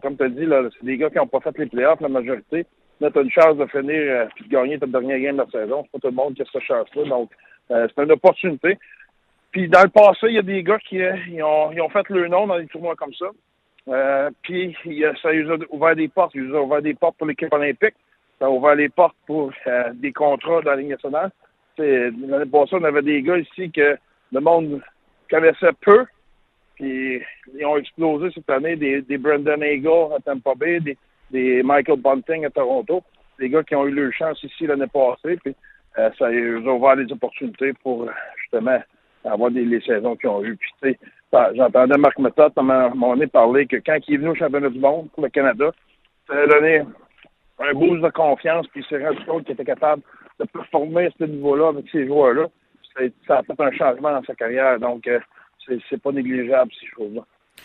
comme tu as dit, c'est des gars qui n'ont pas fait les playoffs, la majorité. Là, tu as une chance de finir et de gagner ta dernière game de la saison. C'est pas tout le monde qui a cette chance-là. Donc, c'est une opportunité. Puis dans le passé, il y a des gars qui euh, ils ont, ils ont fait le nom dans des tournois comme ça. Euh, puis ça a ouvert des portes. Ils ont ouvert des portes pour l'équipe olympique. Ça a ouvert les portes pour euh, des contrats dans la Ligue nationale. L'année passée, on avait des gars ici que le monde connaissait peu. Puis ils ont explosé cette année. Des, des Brendan Eagle à Tampa Bay, des, des Michael Bunting à Toronto. Des gars qui ont eu leur chance ici l'année passée. Puis ça a ouvert les opportunités pour justement avoir des, les saisons qu'ils ont eues. Puis, tu sais, j'entendais Marc Method moment donné parler que quand il est venu au championnat du monde pour le Canada, ça a donné un boost de confiance, puis il s'est rendu compte qu'il était capable de performer à ce niveau-là avec ces joueurs-là. Ça a fait un changement dans sa carrière, donc euh, c'est pas négligeable, ces choses-là.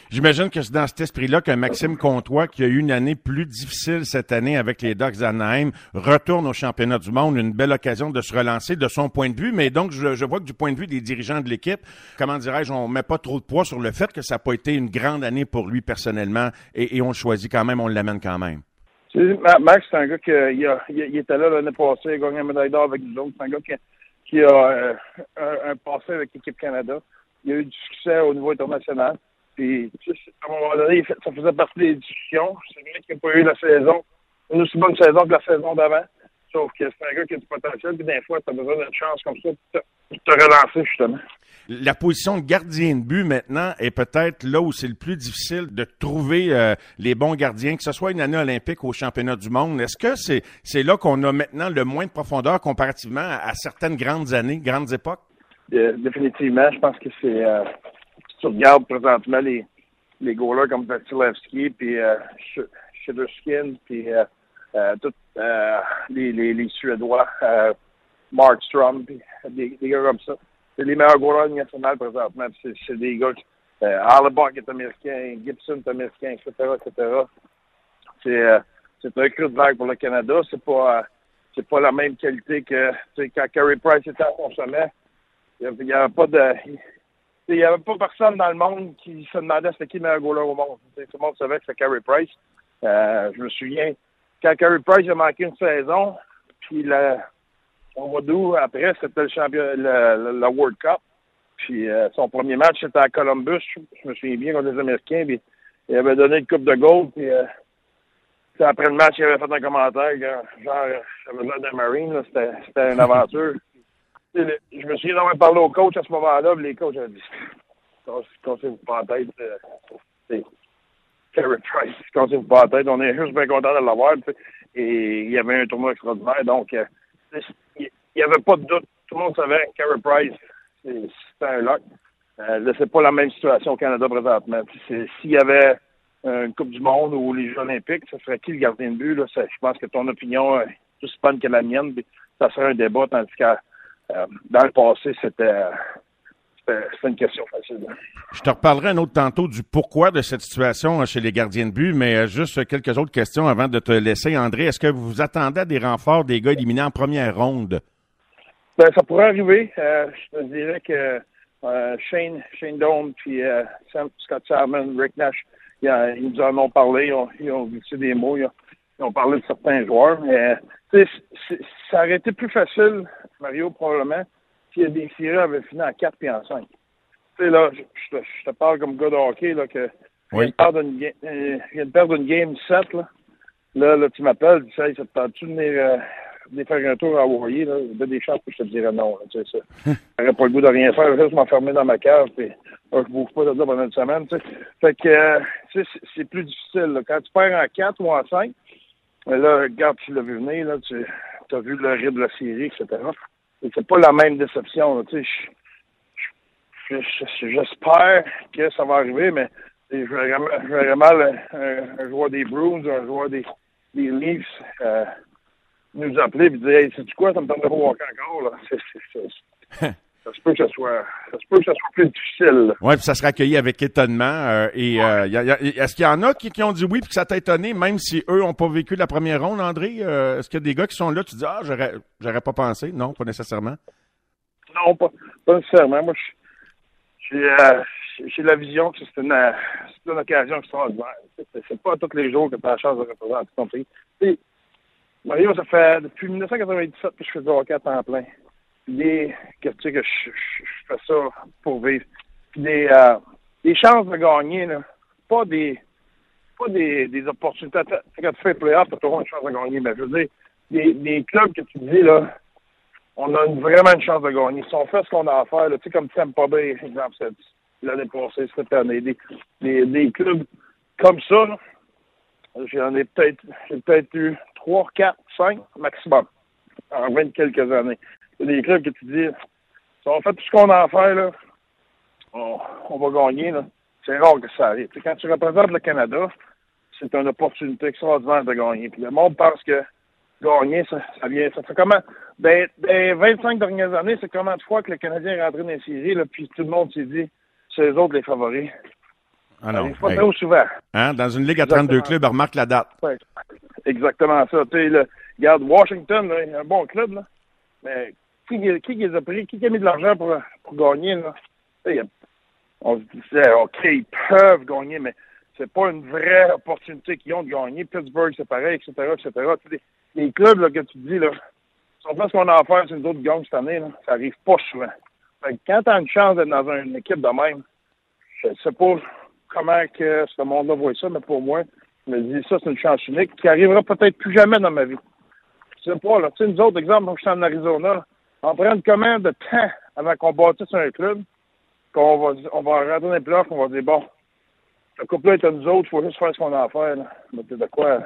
J'imagine que c'est dans cet esprit-là qu'un Maxime Comtois, qui a eu une année plus difficile cette année avec les Ducks d'Anaheim, retourne au championnat du monde, une belle occasion de se relancer de son point de vue. Mais donc, je, vois que du point de vue des dirigeants de l'équipe, comment dirais-je, on met pas trop de poids sur le fait que ça n'a pas été une grande année pour lui personnellement et, on le choisit quand même, on l'amène quand même. Max, c'est un gars qui il, était là l'année passée, il a gagné un médaille d'or avec nous autres. C'est un gars qui, a euh, un, un, passé avec l'équipe Canada. Il a eu du succès au niveau international. Puis, à un moment donné, ça faisait partie des discussions. C'est vrai qu'il n'a pas eu la saison, une aussi bonne saison que la saison d'avant. Sauf que c'est un gars qui a du potentiel, puis des fois, tu as besoin d'une chance comme ça pour te, relancer, justement. La position de gardien de but maintenant est peut-être là où c'est le plus difficile de trouver euh, les bons gardiens, que ce soit une année olympique ou au championnat du monde. Est-ce que c'est c'est là qu'on a maintenant le moins de profondeur comparativement à, certaines grandes années, grandes époques? Euh, définitivement, je pense que c'est euh, tu regardes présentement les, les goalers comme Vasilevski, puis euh, puis euh, euh, tous euh, les, les, les, Suédois, euh, Markstrom, puis des, des, gars comme ça. c'est les meilleurs goalers nationaux présentement. C'est des gars. Euh, Harlebuck est américain, Gibson est américain, etc., etc. C'est euh, c'est un cru de vague pour le Canada. C'est pas euh, c'est pas la même qualité que quand Carey Price était à son sommet. Il n'y avait pas de il n'y avait pas personne dans le monde qui se demandait c'était qui le meilleur goaler au monde. tout le monde savait que c'était Carey Price. Euh, je me souviens, quand Carey Price a manqué une saison, puis le, au mois d'août, après, c'était le champion, le, le, World Cup. Puis euh, son premier match, c'était à Columbus. Je me souviens bien contre les Américains. Il avait donné une coupe de gold. Puis euh, après le match, il avait fait un commentaire, genre, j'avais l'air d'un Marine. C'était une aventure. Je me souviens d'avoir parlé au coach à ce moment-là. Les coachs avaient dit Cassez-vous pas la tête. Euh, Carey Price, cassez-vous pas la tête. On est juste bien content de l'avoir. Et il y avait un tournoi extraordinaire. Donc, euh, il n'y avait pas de doute. Tout le monde savait Carey Price, c'était un lock. Euh, là, c'est pas la même situation au Canada présentement. S'il y avait une Coupe du Monde ou les Jeux Olympiques, ce serait qui le gardien de but? Là? Je pense que ton opinion est que la mienne. Ça serait un débat, tandis que euh, dans le passé, c'était une question facile. Je te reparlerai un autre tantôt du pourquoi de cette situation hein, chez les gardiens de but, mais euh, juste quelques autres questions avant de te laisser. André, est-ce que vous vous attendez à des renforts des gars éliminés en première ronde? Ben, ça pourrait arriver. Euh, je te dirais que Shane, Shane Dome puis Scott Salmon, Rick Nash, ils, nous en ont parlé, ils ont, ils des mots, ils ont, parlé de certains joueurs, mais ça aurait été plus facile Mario, probablement, si des séries avaient fini en 4 puis en 5. Tu sais, là, je, te, parle comme gars de hockey, là, que oui. il vient de perdre une game 7, là. Là, là tu m'appelles, tu sais, ça te tente-tu de venir, euh, faire un tour à Hawaii, là? A des chances que je te dirais non, tu sais, ça. J'aurais pas le goût de rien faire, juste m'enfermer dans ma cave, puis là, je bouge pas de là pendant une semaine, tu sais. Fait que, euh, c'est plus difficile, là. Quand tu perds en 4 ou en 5, là, regarde, tu l'as vu venir, là, tu as vu le rythme de la série, etc c'est pas la même déception. Tu sais, j'espère que ça va arriver, mais je verrais mal un, joueur des Bruins un joueur des, des Leafs euh, nous appeler et dire Hey, c'est quoi, ça me tente de voir encore là. ça se peut que ce soit ça se peut que ce soit plus difficile. Oui, puis ça sera accueilli avec étonnement. Euh, et euh, est-ce qu'il y en a qui, qui ont dit oui puis que ça t'a étonné, même si eux n'ont pas vécu la première ronde, André? Euh, est-ce qu'il y a des gars qui sont là, tu dis Ah, j'aurais j'aurais pas pensé? Non, pas nécessairement. Non, pas, nécessairement. Moi j'ai la vision que c'est une, une occasion extraordinaire. C'est pas tous les jours que tu as la chance de représenter ton pays. Mario, ça fait depuis 1997 que je fais du hockey à temps plein des, que, tu sais, que je, fais ça pour vivre. Des, euh, des chances de gagner, là. Pas des, pas des, des opportunités. Quand tu fais playoff, tu as toujours une chance de gagner. Mais je veux dire, des, des clubs que tu dis, là, on a vraiment une chance de gagner. Si on fait ce qu'on a à faire, tu sais, comme Tampa Bay, exemple, l'année passée, cette année, des, des, des clubs comme ça, j'en ai peut-être, peut-être eu 3, 4, 5 maximum en 20 quelques années des clubs que tu dis, si on fait tout ce qu'on a à faire, là, on, va gagner. Là. C'est rare que ça arrive. quand tu représentes le Canada, c'est une opportunité extraordinaire de gagner. Puis le monde pense que gagner, ça, ça vient. Ça fait comment? Ben, ben 25 dernières années, c'est comment de fois que le Canadien est rentré dans les séries, là, puis tout le monde s'est dit, c'est eux autres les favoris. Ah non. Pas trop souvent. Hein? Dans une ligue à 32 clubs, remarque la date. Ouais. Exactement ça. Tu sais, regarde, Washington, là, un bon club, là. Mais qui, qui les a pris, qui a mis de l'argent pour, pour gagner, là? on se disait, OK, ils peuvent gagner, mais c'est pas une vraie opportunité qu'ils ont de gagner. Pittsburgh, c'est pareil, etc., etc. Les, clubs que tu dis, là, si on fait ce qu'on a à faire, c'est une autre gang cette année, ça arrive pas souvent. Quand tu as une chance d'être dans une équipe de même, je sais pas comment que ce monde-là voit ça, mais pour moi, je me dis, ça, c'est une chance unique qui arrivera peut-être plus jamais dans ma vie. Je sais pas, là. Tu sais, nous autres, exemple, je suis en Arizona, on prend combien de temps avant qu'on bâtisse un club, qu'on va, on va rentrer dans les playoffs, on va dire, bon, le couple-là est à nous autres, il faut juste faire ce qu'on a à faire. Mais de quoi,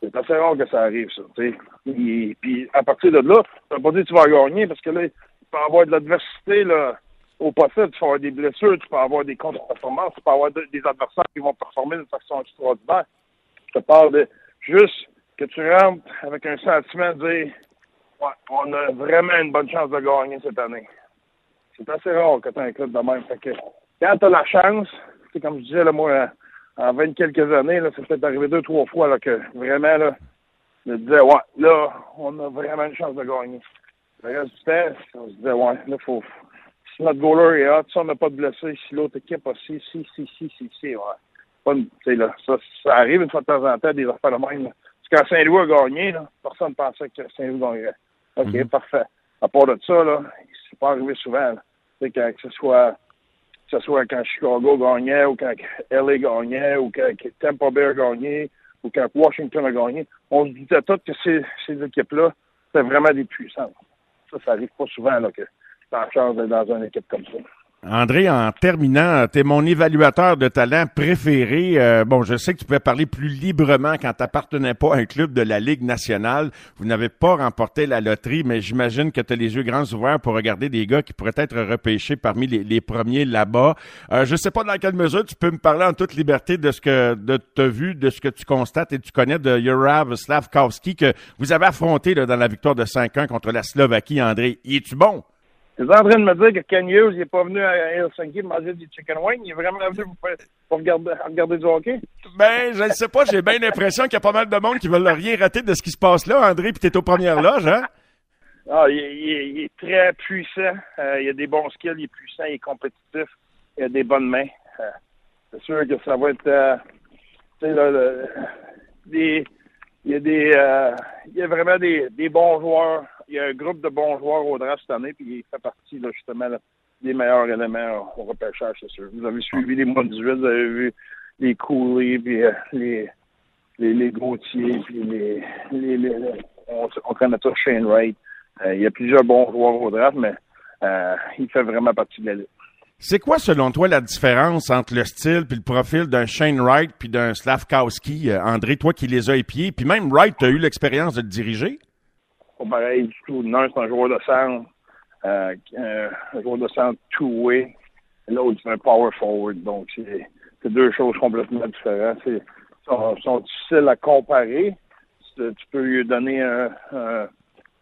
c'est assez rare que ça arrive, ça. Et, puis, à partir de là, ça pas dire que tu vas gagner, parce que là, tu peux avoir de l'adversité, là, au possible, tu peux avoir des blessures, tu peux avoir des contre-performances, tu peux avoir des adversaires qui vont performer d'une façon extraordinaire. Je te parle de juste que tu rentres avec un sentiment de dire Ouais, on a vraiment une bonne chance de gagner cette année. C'est assez rare que tu un club de même. Fait que, quand tu as la chance, comme je disais, là, moi, en 20 quelques années, là, ça peut arrivé deux, trois fois là, que vraiment, là, je disais, ouais, là, on a vraiment une chance de gagner. Le reste du temps, on se disait, ouais, là, faut. Si notre goaler est hot, si on n'a pas de blessés, si l'autre équipe a si, si, si, si, si, ouais. Pas là, ça, arrive une fois de temps en temps, des affaires de même. Là. Parce quand Saint-Louis a gagné, là, personne ne pensait que Saint-Louis gagnerait. OK, mm-hmm. parfait. À part de ça, là, c'est pas arrivé souvent. Là. Que, que ce soit que ce soit quand Chicago gagnait ou quand LA gagnait ou quand Tampa Bay a gagné ou quand Washington a gagné, on se disait tous que ces, ces équipes-là, c'était vraiment des puissances. Ça, ça arrive pas souvent là, que tu as chance d'être dans une équipe comme ça. André, en terminant, tu es mon évaluateur de talent préféré. Euh, bon, je sais que tu pouvais parler plus librement quand tu n'appartenais pas à un club de la Ligue nationale. Vous n'avez pas remporté la loterie, mais j'imagine que tu as les yeux grands ouverts pour regarder des gars qui pourraient être repêchés parmi les, premiers là-bas. Euh, je sais pas dans quelle mesure tu peux me parler en toute liberté de ce que de as vu, de ce que tu constates et tu connais de Jurav Slavkowski que vous avez affronté dans la victoire de 5-1 contre la Slovaquie, André. Y es-tu bon? Tu es en train de me dire que Ken Hughes n'est pas venu à Helsinki manger du chicken wing. Il est vraiment venu pour, regarder, regarder, du hockey? Ben, je ne sais pas. J'ai bien l'impression qu'il y a pas mal de monde qui veulent rien rater de ce qui se passe là, André, puis tu es aux premières loges, hein? Ah, il, est très puissant. Euh, il a des bons skills, il est puissant, il est compétitif. Il a des bonnes mains. Euh, c'est sûr que ça va être... Euh, tu sais, là, des, il y a des... il y a vraiment des, des bons joueurs il y a un groupe de bons joueurs au draft cette année, puis il fait partie justement des meilleurs éléments au repêchage, c'est sûr. Vous avez suivi les mois 18, vous avez vu les Cooley, puis euh, les, les, les Gauthier, puis les, les, on, on connaît tout Shane Wright. Euh, il y a plusieurs bons joueurs au draft, mais euh, il fait vraiment partie de l'élite. C'est quoi, selon toi, la différence entre le style puis le profil d'un Shane Wright puis d'un Slavkowski, André, toi qui les as épiés, puis même Wright, tu as eu l'expérience de le diriger? Pas pareil du tout. L'un, c'est un joueur de centre, euh, un joueur de centre two-way. L'autre, c'est un power forward. Donc, c'est deux choses complètement différentes. Ils sont, difficiles à comparer. Tu peux lui donner un,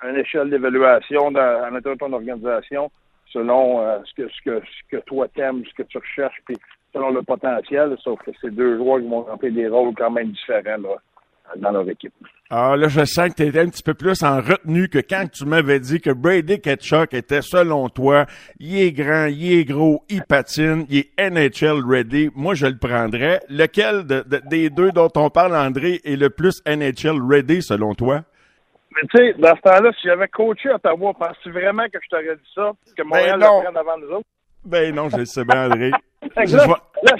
une échelle d'évaluation à l'intérieur de ton organisation selon euh, ce, que, ce, que, ce que toi t'aimes, ce que tu recherches, puis selon le potentiel, sauf que c'est deux joueurs qui vont remplir des rôles quand même différents dans leur équipe. Ah, là, je sens que tu étais un petit peu plus en retenue que quand tu m'avais dit que Brady Ketchuk était, selon toi, il est grand, il est gros, il patine, il est NHL ready. Moi, je le prendrais. Lequel des deux dont on parle, André, est le plus NHL ready, selon toi? Mais tu sais, dans ce temps-là, si j'avais coaché Ottawa, penses-tu vraiment que je t'aurais dit ça? Que ben Montréal ben le prenne avant nous autres? Ben non, je le sais bien, André. là,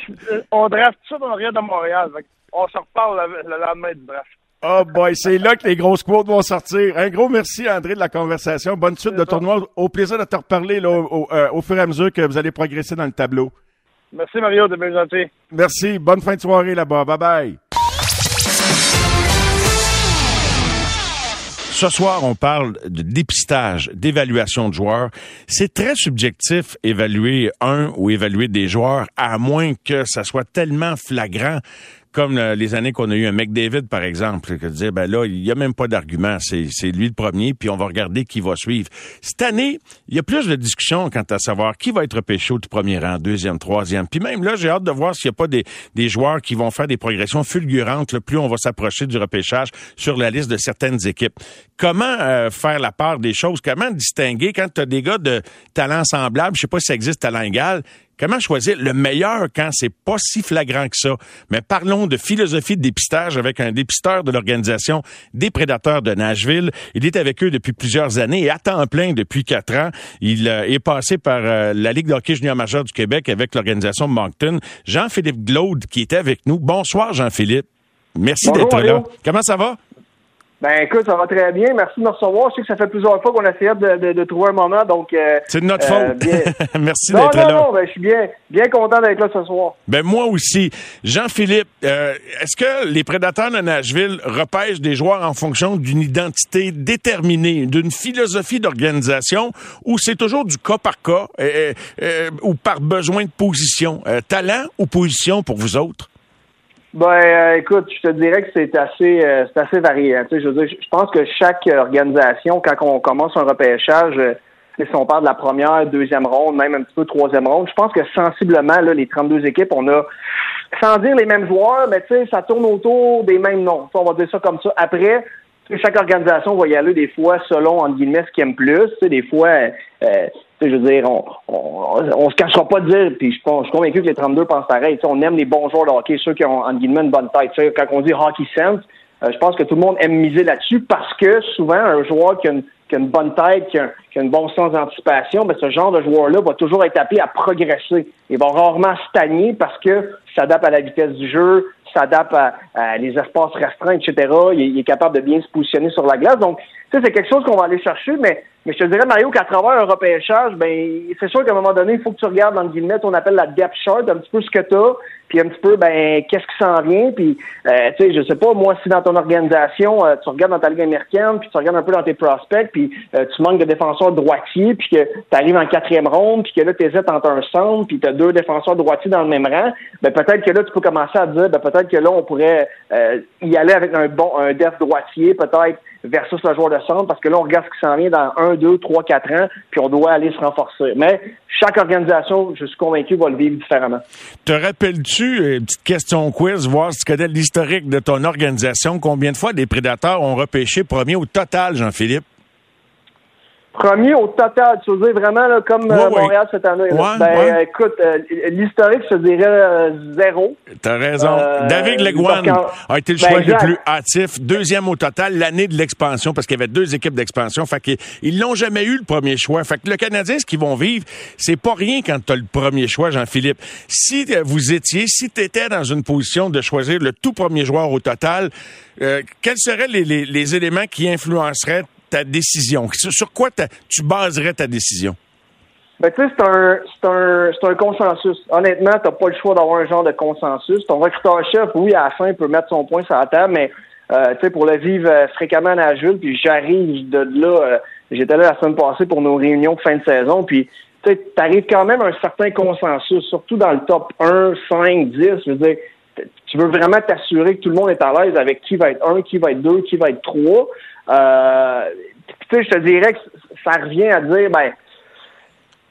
on draft ça dans le de Montréal. On se reparle le, le lendemain du draft. Oh boy, c'est là que les grosses quotes vont sortir. Un gros merci, André, de la conversation. Bonne suite de tournoi. Au plaisir de te reparler là, euh, au, fur et à mesure que vous allez progresser dans le tableau. Merci, Mario, de bien gentil. Merci. Bonne fin de soirée là-bas. Bye-bye. Ce soir, on parle de dépistage, d'évaluation de joueurs. C'est très subjectif évaluer un ou évaluer des joueurs, à moins que ça soit tellement flagrant comme les années qu'on a eu un McDavid, par exemple, que dire, ben là, il n'y a même pas d'argument. C'est, lui le premier, puis on va regarder qui va suivre. Cette année, il y a plus de discussions quant à savoir qui va être repêché au premier rang, deuxième, troisième. Puis même là, j'ai hâte de voir s'il n'y a pas des, des joueurs qui vont faire des progressions fulgurantes, le plus on va s'approcher du repêchage sur la liste de certaines équipes. Comment euh, faire la part des choses? Comment distinguer quand tu as des gars de talent semblable, je sais pas si ça existe talent égal, Comment choisir le meilleur quand c'est pas si flagrant que ça? Mais parlons de philosophie de dépistage avec un dépisteur de l'organisation des prédateurs de Nashville. Il est avec eux depuis plusieurs années et à temps plein depuis quatre ans. Il euh, est passé par euh, la Ligue d'hockey junior majeur du Québec avec l'organisation Moncton. Jean-Philippe Glaude qui est avec nous. Bonsoir Jean-Philippe. Merci d'être là. Comment ça va? Ben écoute, ça va très bien. Merci de me recevoir. Je sais que ça fait plusieurs fois qu'on a essayé de, de, trouver un moment, donc. Euh, c'est de notre euh, faute. Merci d'être là. Non, ben, je suis bien, bien content d'être là ce soir. Ben moi aussi. Jean-Philippe, euh, est-ce que les prédateurs de Nashville repêchent des joueurs en fonction d'une identité déterminée, d'une philosophie d'organisation, ou c'est toujours du cas par cas, ou par besoin de position, talent ou position pour vous autres? Ben, euh, écoute, je te dirais que c'est assez, euh, c'est assez varié. Hein. Tu sais, je veux dire, je pense que chaque organisation, quand on commence un repêchage, euh, si on parle de la première, deuxième ronde, même un petit peu troisième ronde, je pense que sensiblement, là, les 32 équipes, on a, sans dire les mêmes joueurs, mais tu sais, ça tourne autour des mêmes noms. On va dire ça comme ça. Après, chaque organisation va y aller des fois selon, entre guillemets, ce qu'ils aiment plus. des fois, euh, je veux dire, on, on, se cachera pas de dire, puis je, je suis convaincu que les 32 pensent pareil. on aime les bons joueurs de hockey, ceux qui ont, entre guillemets, une bonne tête. quand on dit hockey sense, euh, je pense que tout le monde aime miser là-dessus parce que souvent, un joueur qui a une, bonne tête, qui a, qui a une bonne sens d'anticipation, ben, ce genre de joueur-là va toujours être appelé à progresser. Il va rarement stagner parce que s'adapte à la vitesse du jeu, s'adapte à, les espaces restreints, etc. Il, est capable de bien se positionner sur la glace. Donc, c'est quelque chose qu'on va aller chercher, mais, mais je te dirais, Mario, qu'à travers un repêchage, ben, c'est sûr qu'à un moment donné, il faut que tu regardes dans le guillemets, on appelle la depth chart, un petit peu ce que tu as, puis un petit peu, ben, qu'est-ce qui s'en vient, puis, euh, tu sais, je sais pas, moi, si dans ton organisation, euh, tu regardes dans ta ligue américaine, puis tu regardes un peu dans tes prospects, puis euh, tu manques de défenseurs droitiers, puis que tu arrives en quatrième ronde, puis que là, hésites entre un centre, puis tu as deux défenseurs droitiers dans le même rang, ben, peut-être que là, tu peux commencer à dire, ben, peut-être que là, on pourrait euh, y aller avec un bon, un def droitier, peut-être, versus le joueur de centre, parce que là, on regarde ce qui s'en vient dans un, deux, trois, quatre ans, puis on doit aller se renforcer. Mais chaque organisation, je suis convaincu, va le vivre différemment. Te rappelles-tu, euh, petite question quiz, voir si tu connais l'historique de ton organisation, combien de fois des prédateurs ont repêché premier au total, Jean-Philippe? Premier au total, tu veux dire vraiment là, comme euh, Montréal cette année. ben, écoute, euh, l'historique, je dirais euh, zéro. T'as raison. David Leguan a été le ben, choix le plus hâtif. Deuxième au total, l'année de l'expansion, parce qu'il y avait deux équipes d'expansion. Fait qu'ils l'ont jamais eu le premier choix. Fait que le Canadien, ce qu'ils vont vivre, c'est pas rien quand tu as le premier choix, Jean-Philippe. Si vous étiez, si tu étais dans une position de choisir le tout premier joueur au total, quels seraient les, les, les éléments qui influenceraient ta décision? Sur quoi tu baserais ta décision? Ben, tu sais, c'est un, c'est un, un consensus. Honnêtement, t'as pas le choix d'avoir un genre de consensus. Ton recruteur-chef, oui, à la fin, peut mettre son point sur la table, mais, euh, tu sais, pour le vivre euh, fréquemment à Nashville, puis j'arrive de là, euh, j'étais là la semaine passée pour nos réunions de fin de saison, puis, tu sais, t'arrives quand même à un certain consensus, surtout dans le top 1, 5, 10, je veux dire, tu veux vraiment t'assurer que tout le monde est à l'aise avec qui va être 1, qui va être 2, qui va être 3. Euh, tu sais, je te dirais que ça revient à dire, ben,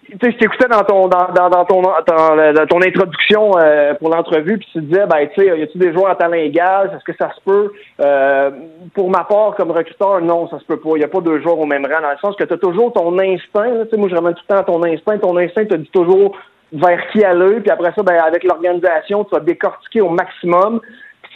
tu sais, je t'écoutais dans ton dans, dans, ton dans, ton introduction euh, pour l'entrevue, puis tu disais, ben, tu sais, y a-tu des joueurs à talent égal, est-ce que ça se peut? Euh, Pour ma part, comme recruteur, non, ça se peut pas. Il y a pas deux joueurs au même rang, dans le sens que tu as toujours ton instinct. Tu sais, moi, je ramène tout le temps à ton instinct. Ton instinct te dit toujours vers qui aller, puis après ça, ben, avec l'organisation, tu vas décortiquer au maximum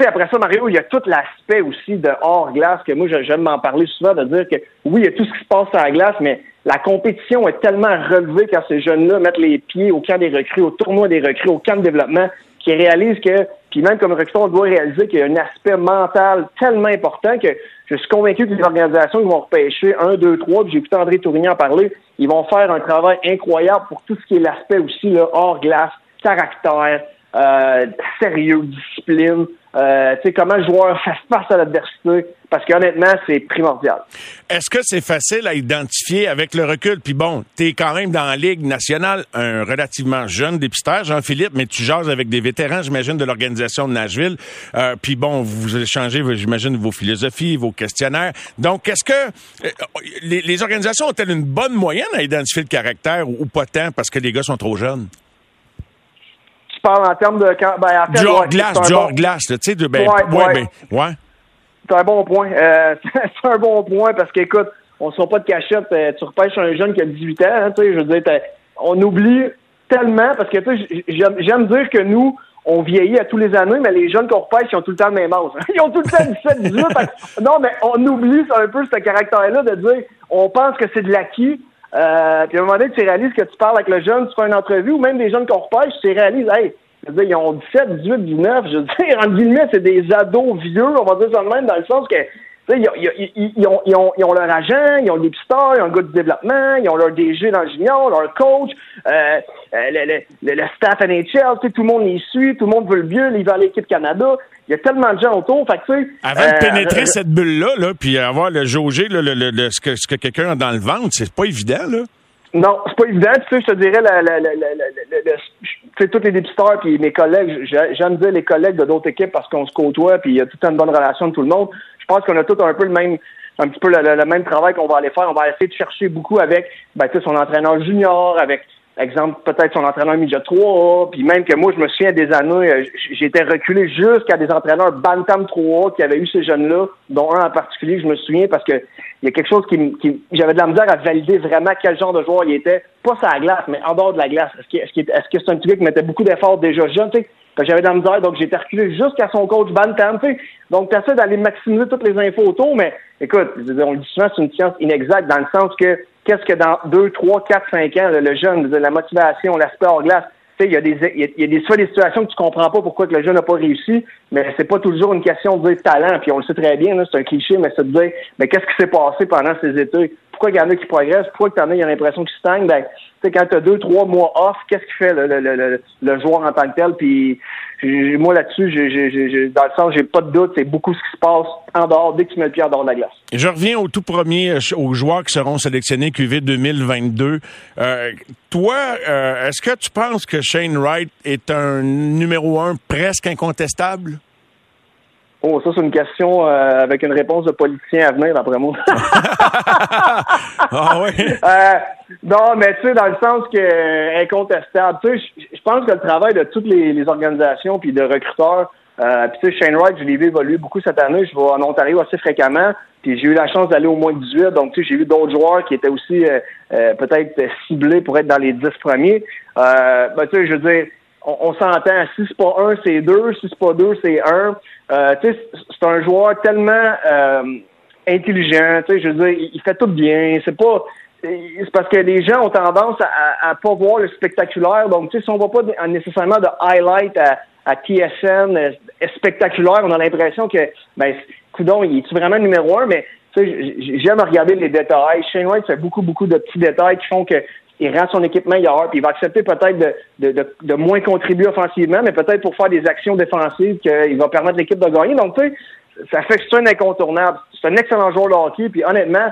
après ça, Mario, il y a tout l'aspect aussi de hors glace que moi, j'aime m'en parler souvent, de dire que oui, il y a tout ce qui se passe à la glace, mais la compétition est tellement relevée quand ces jeunes-là mettent les pieds au camp des recrues, au tournoi des recrues, au camp de développement, qui réalisent que, puis même comme recruteur, on doit réaliser qu'il y a un aspect mental tellement important que je suis convaincu que les organisations qui vont repêcher un, deux, trois, puis j'ai écouté André Tourigny en parler, ils vont faire un travail incroyable pour tout ce qui est l'aspect aussi là, hors glace, caractère, euh, sérieux, discipline, euh, comment le joueur fait face à l'adversité, parce qu'honnêtement, c'est primordial. Est-ce que c'est facile à identifier avec le recul? Puis bon, tu es quand même dans la Ligue nationale, un relativement jeune dépisteur, Jean-Philippe, mais tu jases avec des vétérans, j'imagine, de l'organisation de Nashville. Euh, puis bon, vous échangez, j'imagine, vos philosophies, vos questionnaires. Donc, est-ce que euh, les, organisations ont-elles une bonne moyenne à identifier le caractère ou pas tant parce que les gars sont trop jeunes? Tu parles en termes de. Ben, en fait, glace, du hors glace, tu sais, de. Ben, ouais, Ben, ouais. C'est un bon point. Euh, c'est un bon point parce qu'écoute, on ne sort pas de cachette. Euh, tu repêches un jeune qui a 18 ans, hein, tu sais, je veux dire, on oublie tellement parce que, tu sais, j'aime dire que nous, on vieillit à tous les années, mais les jeunes qu'on repêche, ils ont tout le temps le même âge. Ils ont tout le temps 17, 18. non, mais on oublie un peu ce caractère-là de dire, on pense que c'est de l'acquis, euh, puis à un moment donné, tu réalises que tu parles avec le jeune, tu fais une entrevue, ou même des jeunes qu'on repêche, tu réalises, hey, je veux dire, ils ont 17, 18, 19, je veux dire, en guillemets, c'est des ados vieux, on va dire ça de même, dans le sens que, ils, ils, ils, ont, ils, ont, ils ont leur agent, ils ont des pisteurs, ils ont un gars de développement, ils ont leur DG dans le junior, leur coach, euh, euh le, le, le, staff NHL, tout le monde les suit, tout le monde veut le mieux, ils à l'équipe Canada il y a tellement de gens autour. Fait que, Avant de euh, pénétrer cette bulle-là, là, puis avoir le jauger le, le, le, ce que, ce que quelqu'un a dans le ventre, c'est pas évident, là. Non, c'est pas évident. Tu sais, je te dirais, la, la, la, la, tous les dépisteurs puis mes collègues, j'aime dire les collègues de d'autres équipes parce qu'on se côtoie puis il y a toute une bonne relation de tout le monde. Je pense qu'on a tous un peu le même un petit peu le, même travail qu'on va aller faire. On va essayer de chercher beaucoup avec ben, son entraîneur junior, avec exemple, peut-être son entraîneur midget 3 puis même que moi, je me souviens des années, euh, j'étais reculé jusqu'à des entraîneurs Bantam 3 qui avaient eu ces jeunes-là, dont un en particulier, je me souviens, parce que il y a quelque chose qui, qui j'avais de la misère à valider vraiment quel genre de joueur il était, pas sur la glace, mais en dehors de la glace. Est-ce que est-ce que c'est un petit gars qui mettait beaucoup d'efforts déjà jeune, J'avais de la misère, donc j'ai reculé jusqu'à son coach Bantam, tu sais. Donc, tu d'aller maximiser toutes les infos autour, mais écoute, on le dit souvent, c'est une science inexacte dans le sens que qu'est-ce que dans 2, 3, 4, 5 ans, le, jeune, la motivation, l'aspect hors glace, il y a des, il y a des, des situations que tu comprends pas pourquoi que le jeune n'a pas réussi, mais c'est pas toujours une question de talent, puis on le sait très bien, c'est un cliché, mais c'est de dire, mais qu'est-ce qui s'est passé pendant ces étés? Pourquoi il y en a qui progressent? Pourquoi en il y a l'impression qu'ils stagnent? Ben, quand tu as deux, trois mois off, qu'est-ce qui fait le, le, le, le, joueur en tant que tel? Puis moi là-dessus, j'ai, dans le sens, j'ai pas de doute, c'est beaucoup ce qui se passe en dehors dès que tu mets le pied en dehors de la glace. Je reviens au tout premier euh, aux joueurs qui seront sélectionnés QV 2022. Euh, toi, euh, est-ce que tu penses que Shane Wright est un numéro un presque incontestable? Oh, ça, c'est une question euh, avec une réponse de politicien à venir, d'après moi. ah oui? Euh, non, mais tu sais, dans le sens que euh, incontestable. Tu sais, je pense que le travail de toutes les, organisations puis de recruteurs, euh, puis tu sais, Shane Wright, je l'ai vu évoluer beaucoup cette année. Je vais en Ontario assez fréquemment. Puis j'ai eu la chance d'aller au moins 18. Donc, tu sais, j'ai vu d'autres joueurs qui étaient aussi peut-être ciblés pour être dans les 10 premiers. Euh, ben, tu sais, je veux dire, on, s'entend. Si c'est pas un, c'est deux. Si c'est pas deux, c'est un. Euh, c'est un joueur tellement euh, intelligent, je veux dire, il fait tout bien. C'est pas. C'est parce que les gens ont tendance à, à, pas voir le spectaculaire. Donc, tu sais, si on voit pas nécessairement de highlight à, à TSN euh, spectaculaire, on a l'impression que, ben, coudon, il est vraiment numéro un, mais j'aime regarder les détails. Shane White fait beaucoup, beaucoup de petits détails qui font que il rend son équipe meilleur, puis il va accepter peut-être de, de, de, de, moins contribuer offensivement, mais peut-être pour faire des actions défensives qu'il va permettre l'équipe de gagner. Donc, tu sais, ça fait que c'est un incontournable. C'est un excellent joueur de hockey, puis honnêtement,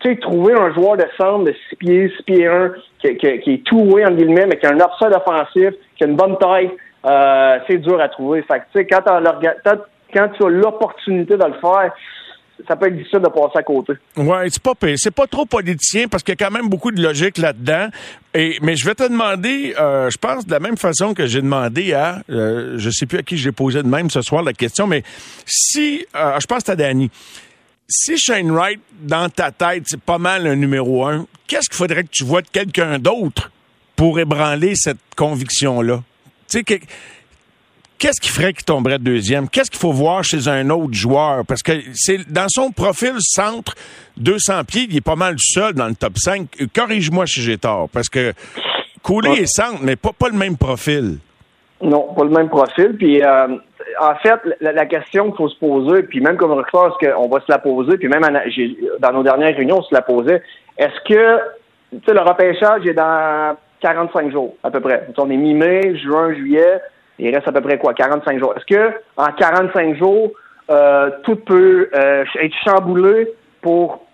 tu sais, trouver un joueur de centre de 6 pieds, 6 pieds 1, qui, qui, qui est tout oui en guillemets, mais qui a un upside offensif, qui a une bonne taille, euh, c'est dur à trouver. Fait que, tu sais, quand, quand tu as l'opportunité de le faire, ça peut être difficile de passer à côté. Ouais, c'est pas c'est pas trop politicien parce qu'il y a quand même beaucoup de logique là-dedans. Et mais je vais te demander, euh, je pense de la même façon que j'ai demandé à, euh, je sais plus à qui j'ai posé de même ce soir la question, mais si, euh, je pense à Danny. Si Shane Wright, dans ta tête, c'est pas mal un numéro un, qu'est-ce qu'il faudrait que tu vois de quelqu'un d'autre pour ébranler cette conviction-là? Tu sais, Qu'est-ce qui ferait qu'il tomberait deuxième? Qu'est-ce qu'il faut voir chez un autre joueur? Parce que c'est dans son profil centre, 200 pieds, il est pas mal seul dans le top 5. Corrige-moi si j'ai tort, parce que Coulé est centre, mais pas, pas le même profil. Non, pas le même profil. Puis, euh, en fait, la, question qu'il faut se poser, puis même comme recruteur, est-ce qu'on va se la poser, puis même dans nos dernières réunions, on se la posait, est-ce que, tu sais, le repêchage est dans 45 jours, à peu près? On est mi-mai, juin, juillet. Il reste à peu près quoi, 45 jours. Est-ce que en 45 jours, euh, tout peut euh, être chamboulé pour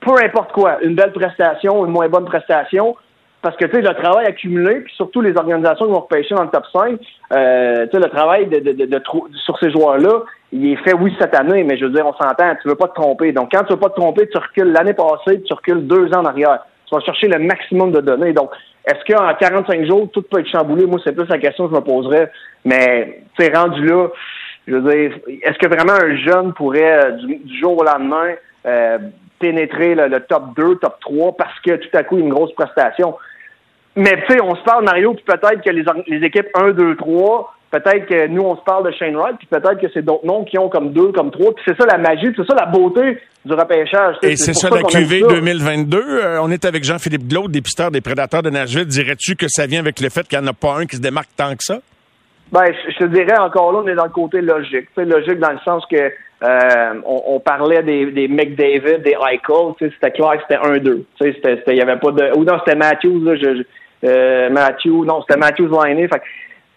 peu importe quoi, une belle prestation, une moins bonne prestation? Parce que tu sais, le travail accumulé, puis surtout les organisations qui vont repêcher dans le top 5, euh, tu sais, le travail de, de, de, sur ces joueurs-là, il est fait oui cette année, mais je veux dire, on s'entend, tu veux pas te tromper. Donc quand tu veux pas te tromper, tu recules l'année passée, tu recules deux ans en arrière. Tu vas chercher le maximum de données. Donc, est-ce qu'en 45 jours, tout peut être chamboulé? Moi, c'est plus la question que je me poserais. Mais, tu sais, rendu là, je veux dire, est-ce que vraiment un jeune pourrait, euh, du, jour au lendemain, euh, pénétrer le, top 2, top 3 parce que tout à coup, une grosse prestation? Mais, tu sais, on se parle, Mario, puis peut-être que les équipes 1, 2, 3 Peut-être que nous, on se parle de Shane Wright, puis peut-être que c'est d'autres noms qui ont comme deux, comme trois. Puis c'est ça la magie, c'est ça la beauté du repêchage. Et c'est ça, la QV 2022. Euh, on est avec Jean-Philippe Glaude, dépisteur des prédateurs de Nashville. Dirais-tu que ça vient avec le fait qu'il n'y en a pas un qui se démarque tant que ça? Ben, je, te dirais encore là, on est dans le côté logique. C'est logique dans le sens que euh, on, parlait des, des McDavid, des Eichel, c'était clair que c'était un deux. Il y avait pas de. Ou non, c'était Matthews, là, je, euh, Matthew, non, c'était Matthews Liney. Fait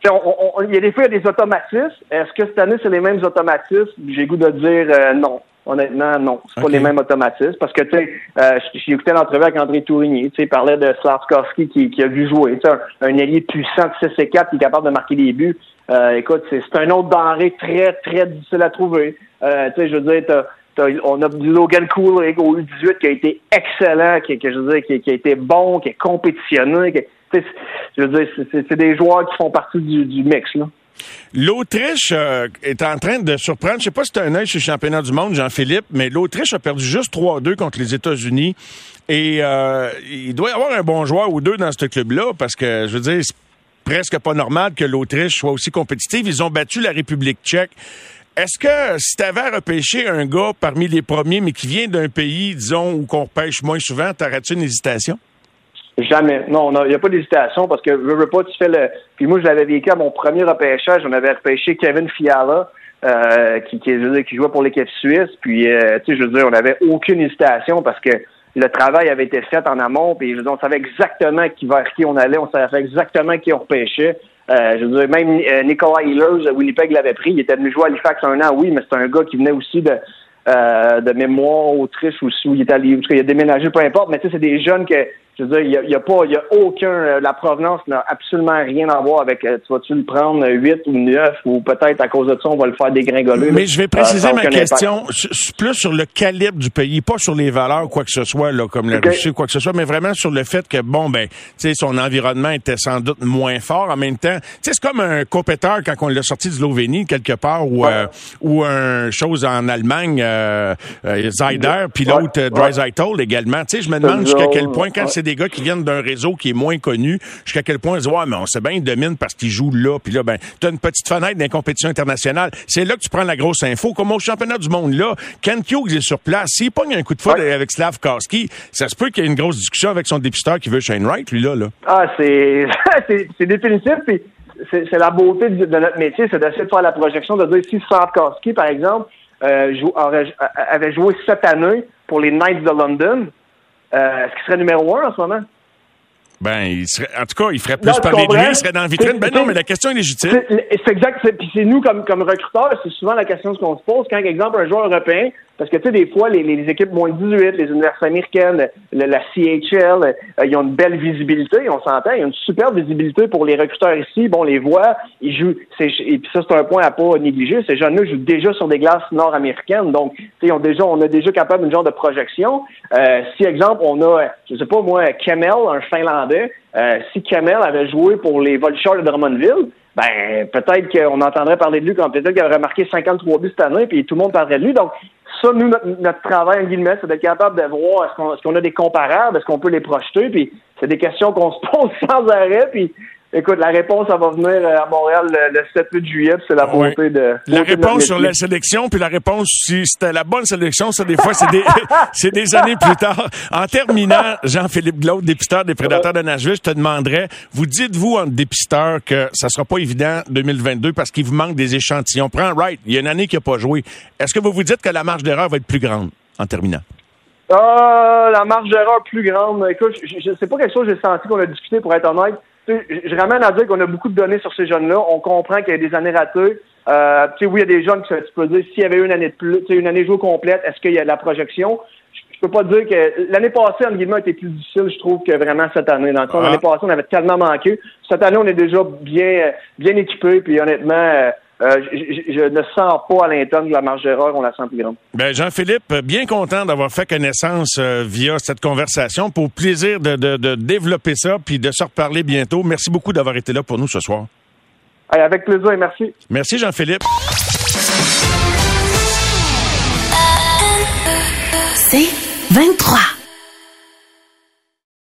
il y a des fois, il y a des automatismes. Est-ce que cette année, c'est les mêmes automatismes? J'ai goût de dire euh, non. Honnêtement, non. C'est pas les mêmes automatismes. Parce que, tu sais, euh, j'ai écouté l'entrevue avec André Tourigny. Tu sais, il parlait de Slavkovski qui, qui a vu jouer. Tu sais, un, un allié puissant de 6 et 4 qui est capable de marquer des buts. Euh, écoute, c'est un autre denrée très, très difficile à trouver. Euh, tu sais, je veux dire, t'as on a du Logan Cool au U18 qui a été excellent, qui, que je veux dire, qui, a été bon, qui est compétitionné. Je veux dire, c'est des joueurs qui font partie du, mix. Là. L'Autriche euh, est en train de surprendre. Je sais pas si c'est un œil chez le championnat du monde, Jean-Philippe, mais l'Autriche a perdu juste 3-2 contre les États-Unis. Et euh, il doit y avoir un bon joueur ou deux dans ce club-là, parce que, je veux dire, c'est presque pas normal que l'Autriche soit aussi compétitive. Ils ont battu la République tchèque. Est-ce que si tu avais repêché un gars parmi les premiers, mais qui vient d'un pays, disons, où qu'on repêche moins souvent, t'aurais-tu une hésitation? Jamais. Non, il n'y a pas d'hésitation parce que je veux pas, tu fais le. Puis moi, je l'avais vécu à mon premier repêchage. On avait repêché Kevin Fiala, euh, qui, qui, qui jouait pour l'équipe suisse. Puis, euh, tu sais, je veux dire, on n'avait aucune hésitation parce que le travail avait été fait en amont. Puis, je veux dire, on savait exactement qui vers qui on allait. On savait exactement qui on repêchait. Euh, je veux dire, même euh, Nicolas Hillers, Winnipeg l'avait pris. Il était venu jouer à Halifax un an, oui, mais c'est un gars qui venait aussi de, euh, de mémoire Autriche ou il est allé, qu'il a déménagé, peu importe, mais tu sais, c'est des jeunes que je veux dire, il n'y a, a, pas, il y a aucun, euh, la provenance n'a absolument rien à voir avec, euh, tu vas-tu le prendre 8 ou 9 ou peut-être à cause de ça, on va le faire dégringoler. Mais je vais préciser ma question plus sur le calibre du pays, pas sur les valeurs ou quoi que ce soit, là, comme la Russie ou quoi que ce soit, mais vraiment sur le fait que, bon, ben, tu sais, son environnement était sans doute moins fort. En même temps, tu sais, c'est comme un compéteur quand on l'a sorti de Slovénie, quelque part, ou, euh, ou un chose en Allemagne, euh, Zyder, puis l'autre, ouais. également. Tu sais, je me demande jusqu'à quel point, quand c'est des gars qui viennent d'un réseau qui est moins connu, jusqu'à quel point ils disent, ouais, mais on sait bien, ils dominent parce qu'ils jouent là. Puis là, ben, tu as une petite fenêtre d'une compétition internationale. C'est là que tu prends la grosse info. Comme au championnat du monde, là, Ken Hughes est sur place. S'il pogne un coup de foot avec Slav Karski, ça se peut qu'il y ait une grosse discussion avec son dépisteur qui veut Shane Wright, lui, là. là. Ah, c'est, c'est définitif. Puis c'est la beauté de, notre métier, c'est d'essayer de faire la projection, de dire si Slav Karski, par exemple, euh, avait joué cette année pour les Knights de London, euh, est-ce qu'il serait numéro un en ce moment? Ben, il serait, en tout cas, il ferait plus parler de lui, il serait dans la vitrine. Ben non, mais la question est légitime. C'est exact. Puis c'est nous, comme, comme recruteurs, c'est souvent la question qu'on se pose. Quand, exemple, un joueur européen, parce que, tu sais, des fois, les, les, équipes moins 18, les universités américaines, la CHL, euh, ils ont une belle visibilité, on s'entend, ils ont une super visibilité pour les recruteurs ici. Bon, les voit, ils jouent, et puis ça, c'est un point à pas négliger. Ces jeunes-là jouent déjà sur des glaces nord-américaines. Donc, tu sais, on, déjà, on a déjà capable d'une genre de projection. Euh, si, exemple, on a, je sais pas moi, Kemel, un Finlandais, euh, si Kemel avait joué pour les Vultures de Drummondville, ben peut-être qu'on entendrait parler de lui comme peut-être qu'il aurait marqué 53 buts cette année, puis tout le monde parlerait de lui. Donc, ça, nous, notre, travail, en guillemets, c'est d'être capable de voir est-ce qu'on a des comparables, est-ce qu'on peut les projeter, puis c'est des questions qu'on se pose sans arrêt, puis Écoute, la réponse, ça va venir euh, à Montréal le, 7-8 juillet, c'est la beauté de... La réponse sur la sélection, puis la réponse si c'était la bonne sélection, ça, des fois, c'est des, c'est des années plus tard. En terminant, Jean-Philippe Glaude, dépisteur des Prédateurs de Nashville, je te demanderais, vous dites-vous, en dépisteur, que ça sera pas évident 2022 parce qu'il vous manque des échantillons? Prends Wright, il y a une année qu'il n'a pas joué. Est-ce que vous vous dites que la marge d'erreur va être plus grande en terminant? Ah, la marge d'erreur plus grande. Écoute, je, je sais pas quelque chose que j'ai senti qu'on a discuté, pour être honnête je ramène à dire qu'on a beaucoup de données sur ces jeunes-là. On comprend qu'il y a des années ratées. Euh, tu sais, oui, il y a des jeunes qui tu peux dire s'il y avait eu une année de plus, une année jouée complète, est-ce qu'il y a de la projection? Je, peux pas dire que l'année passée, en guillemets, était plus difficile, je trouve, que vraiment cette année. Dans le fond, ah. l'année passée, on avait tellement manqué. Cette année, on est déjà bien, bien équipé, puis honnêtement, euh, je, ne sens pas à l'interne de la marge d'erreur, on la sent plus grande. Ben Jean-Philippe, bien content d'avoir fait connaissance euh, via cette conversation. Pour plaisir de, de, développer ça puis de se reparler bientôt. Merci beaucoup d'avoir été là pour nous ce soir. avec plaisir et merci. Merci Jean-Philippe. C'est 23.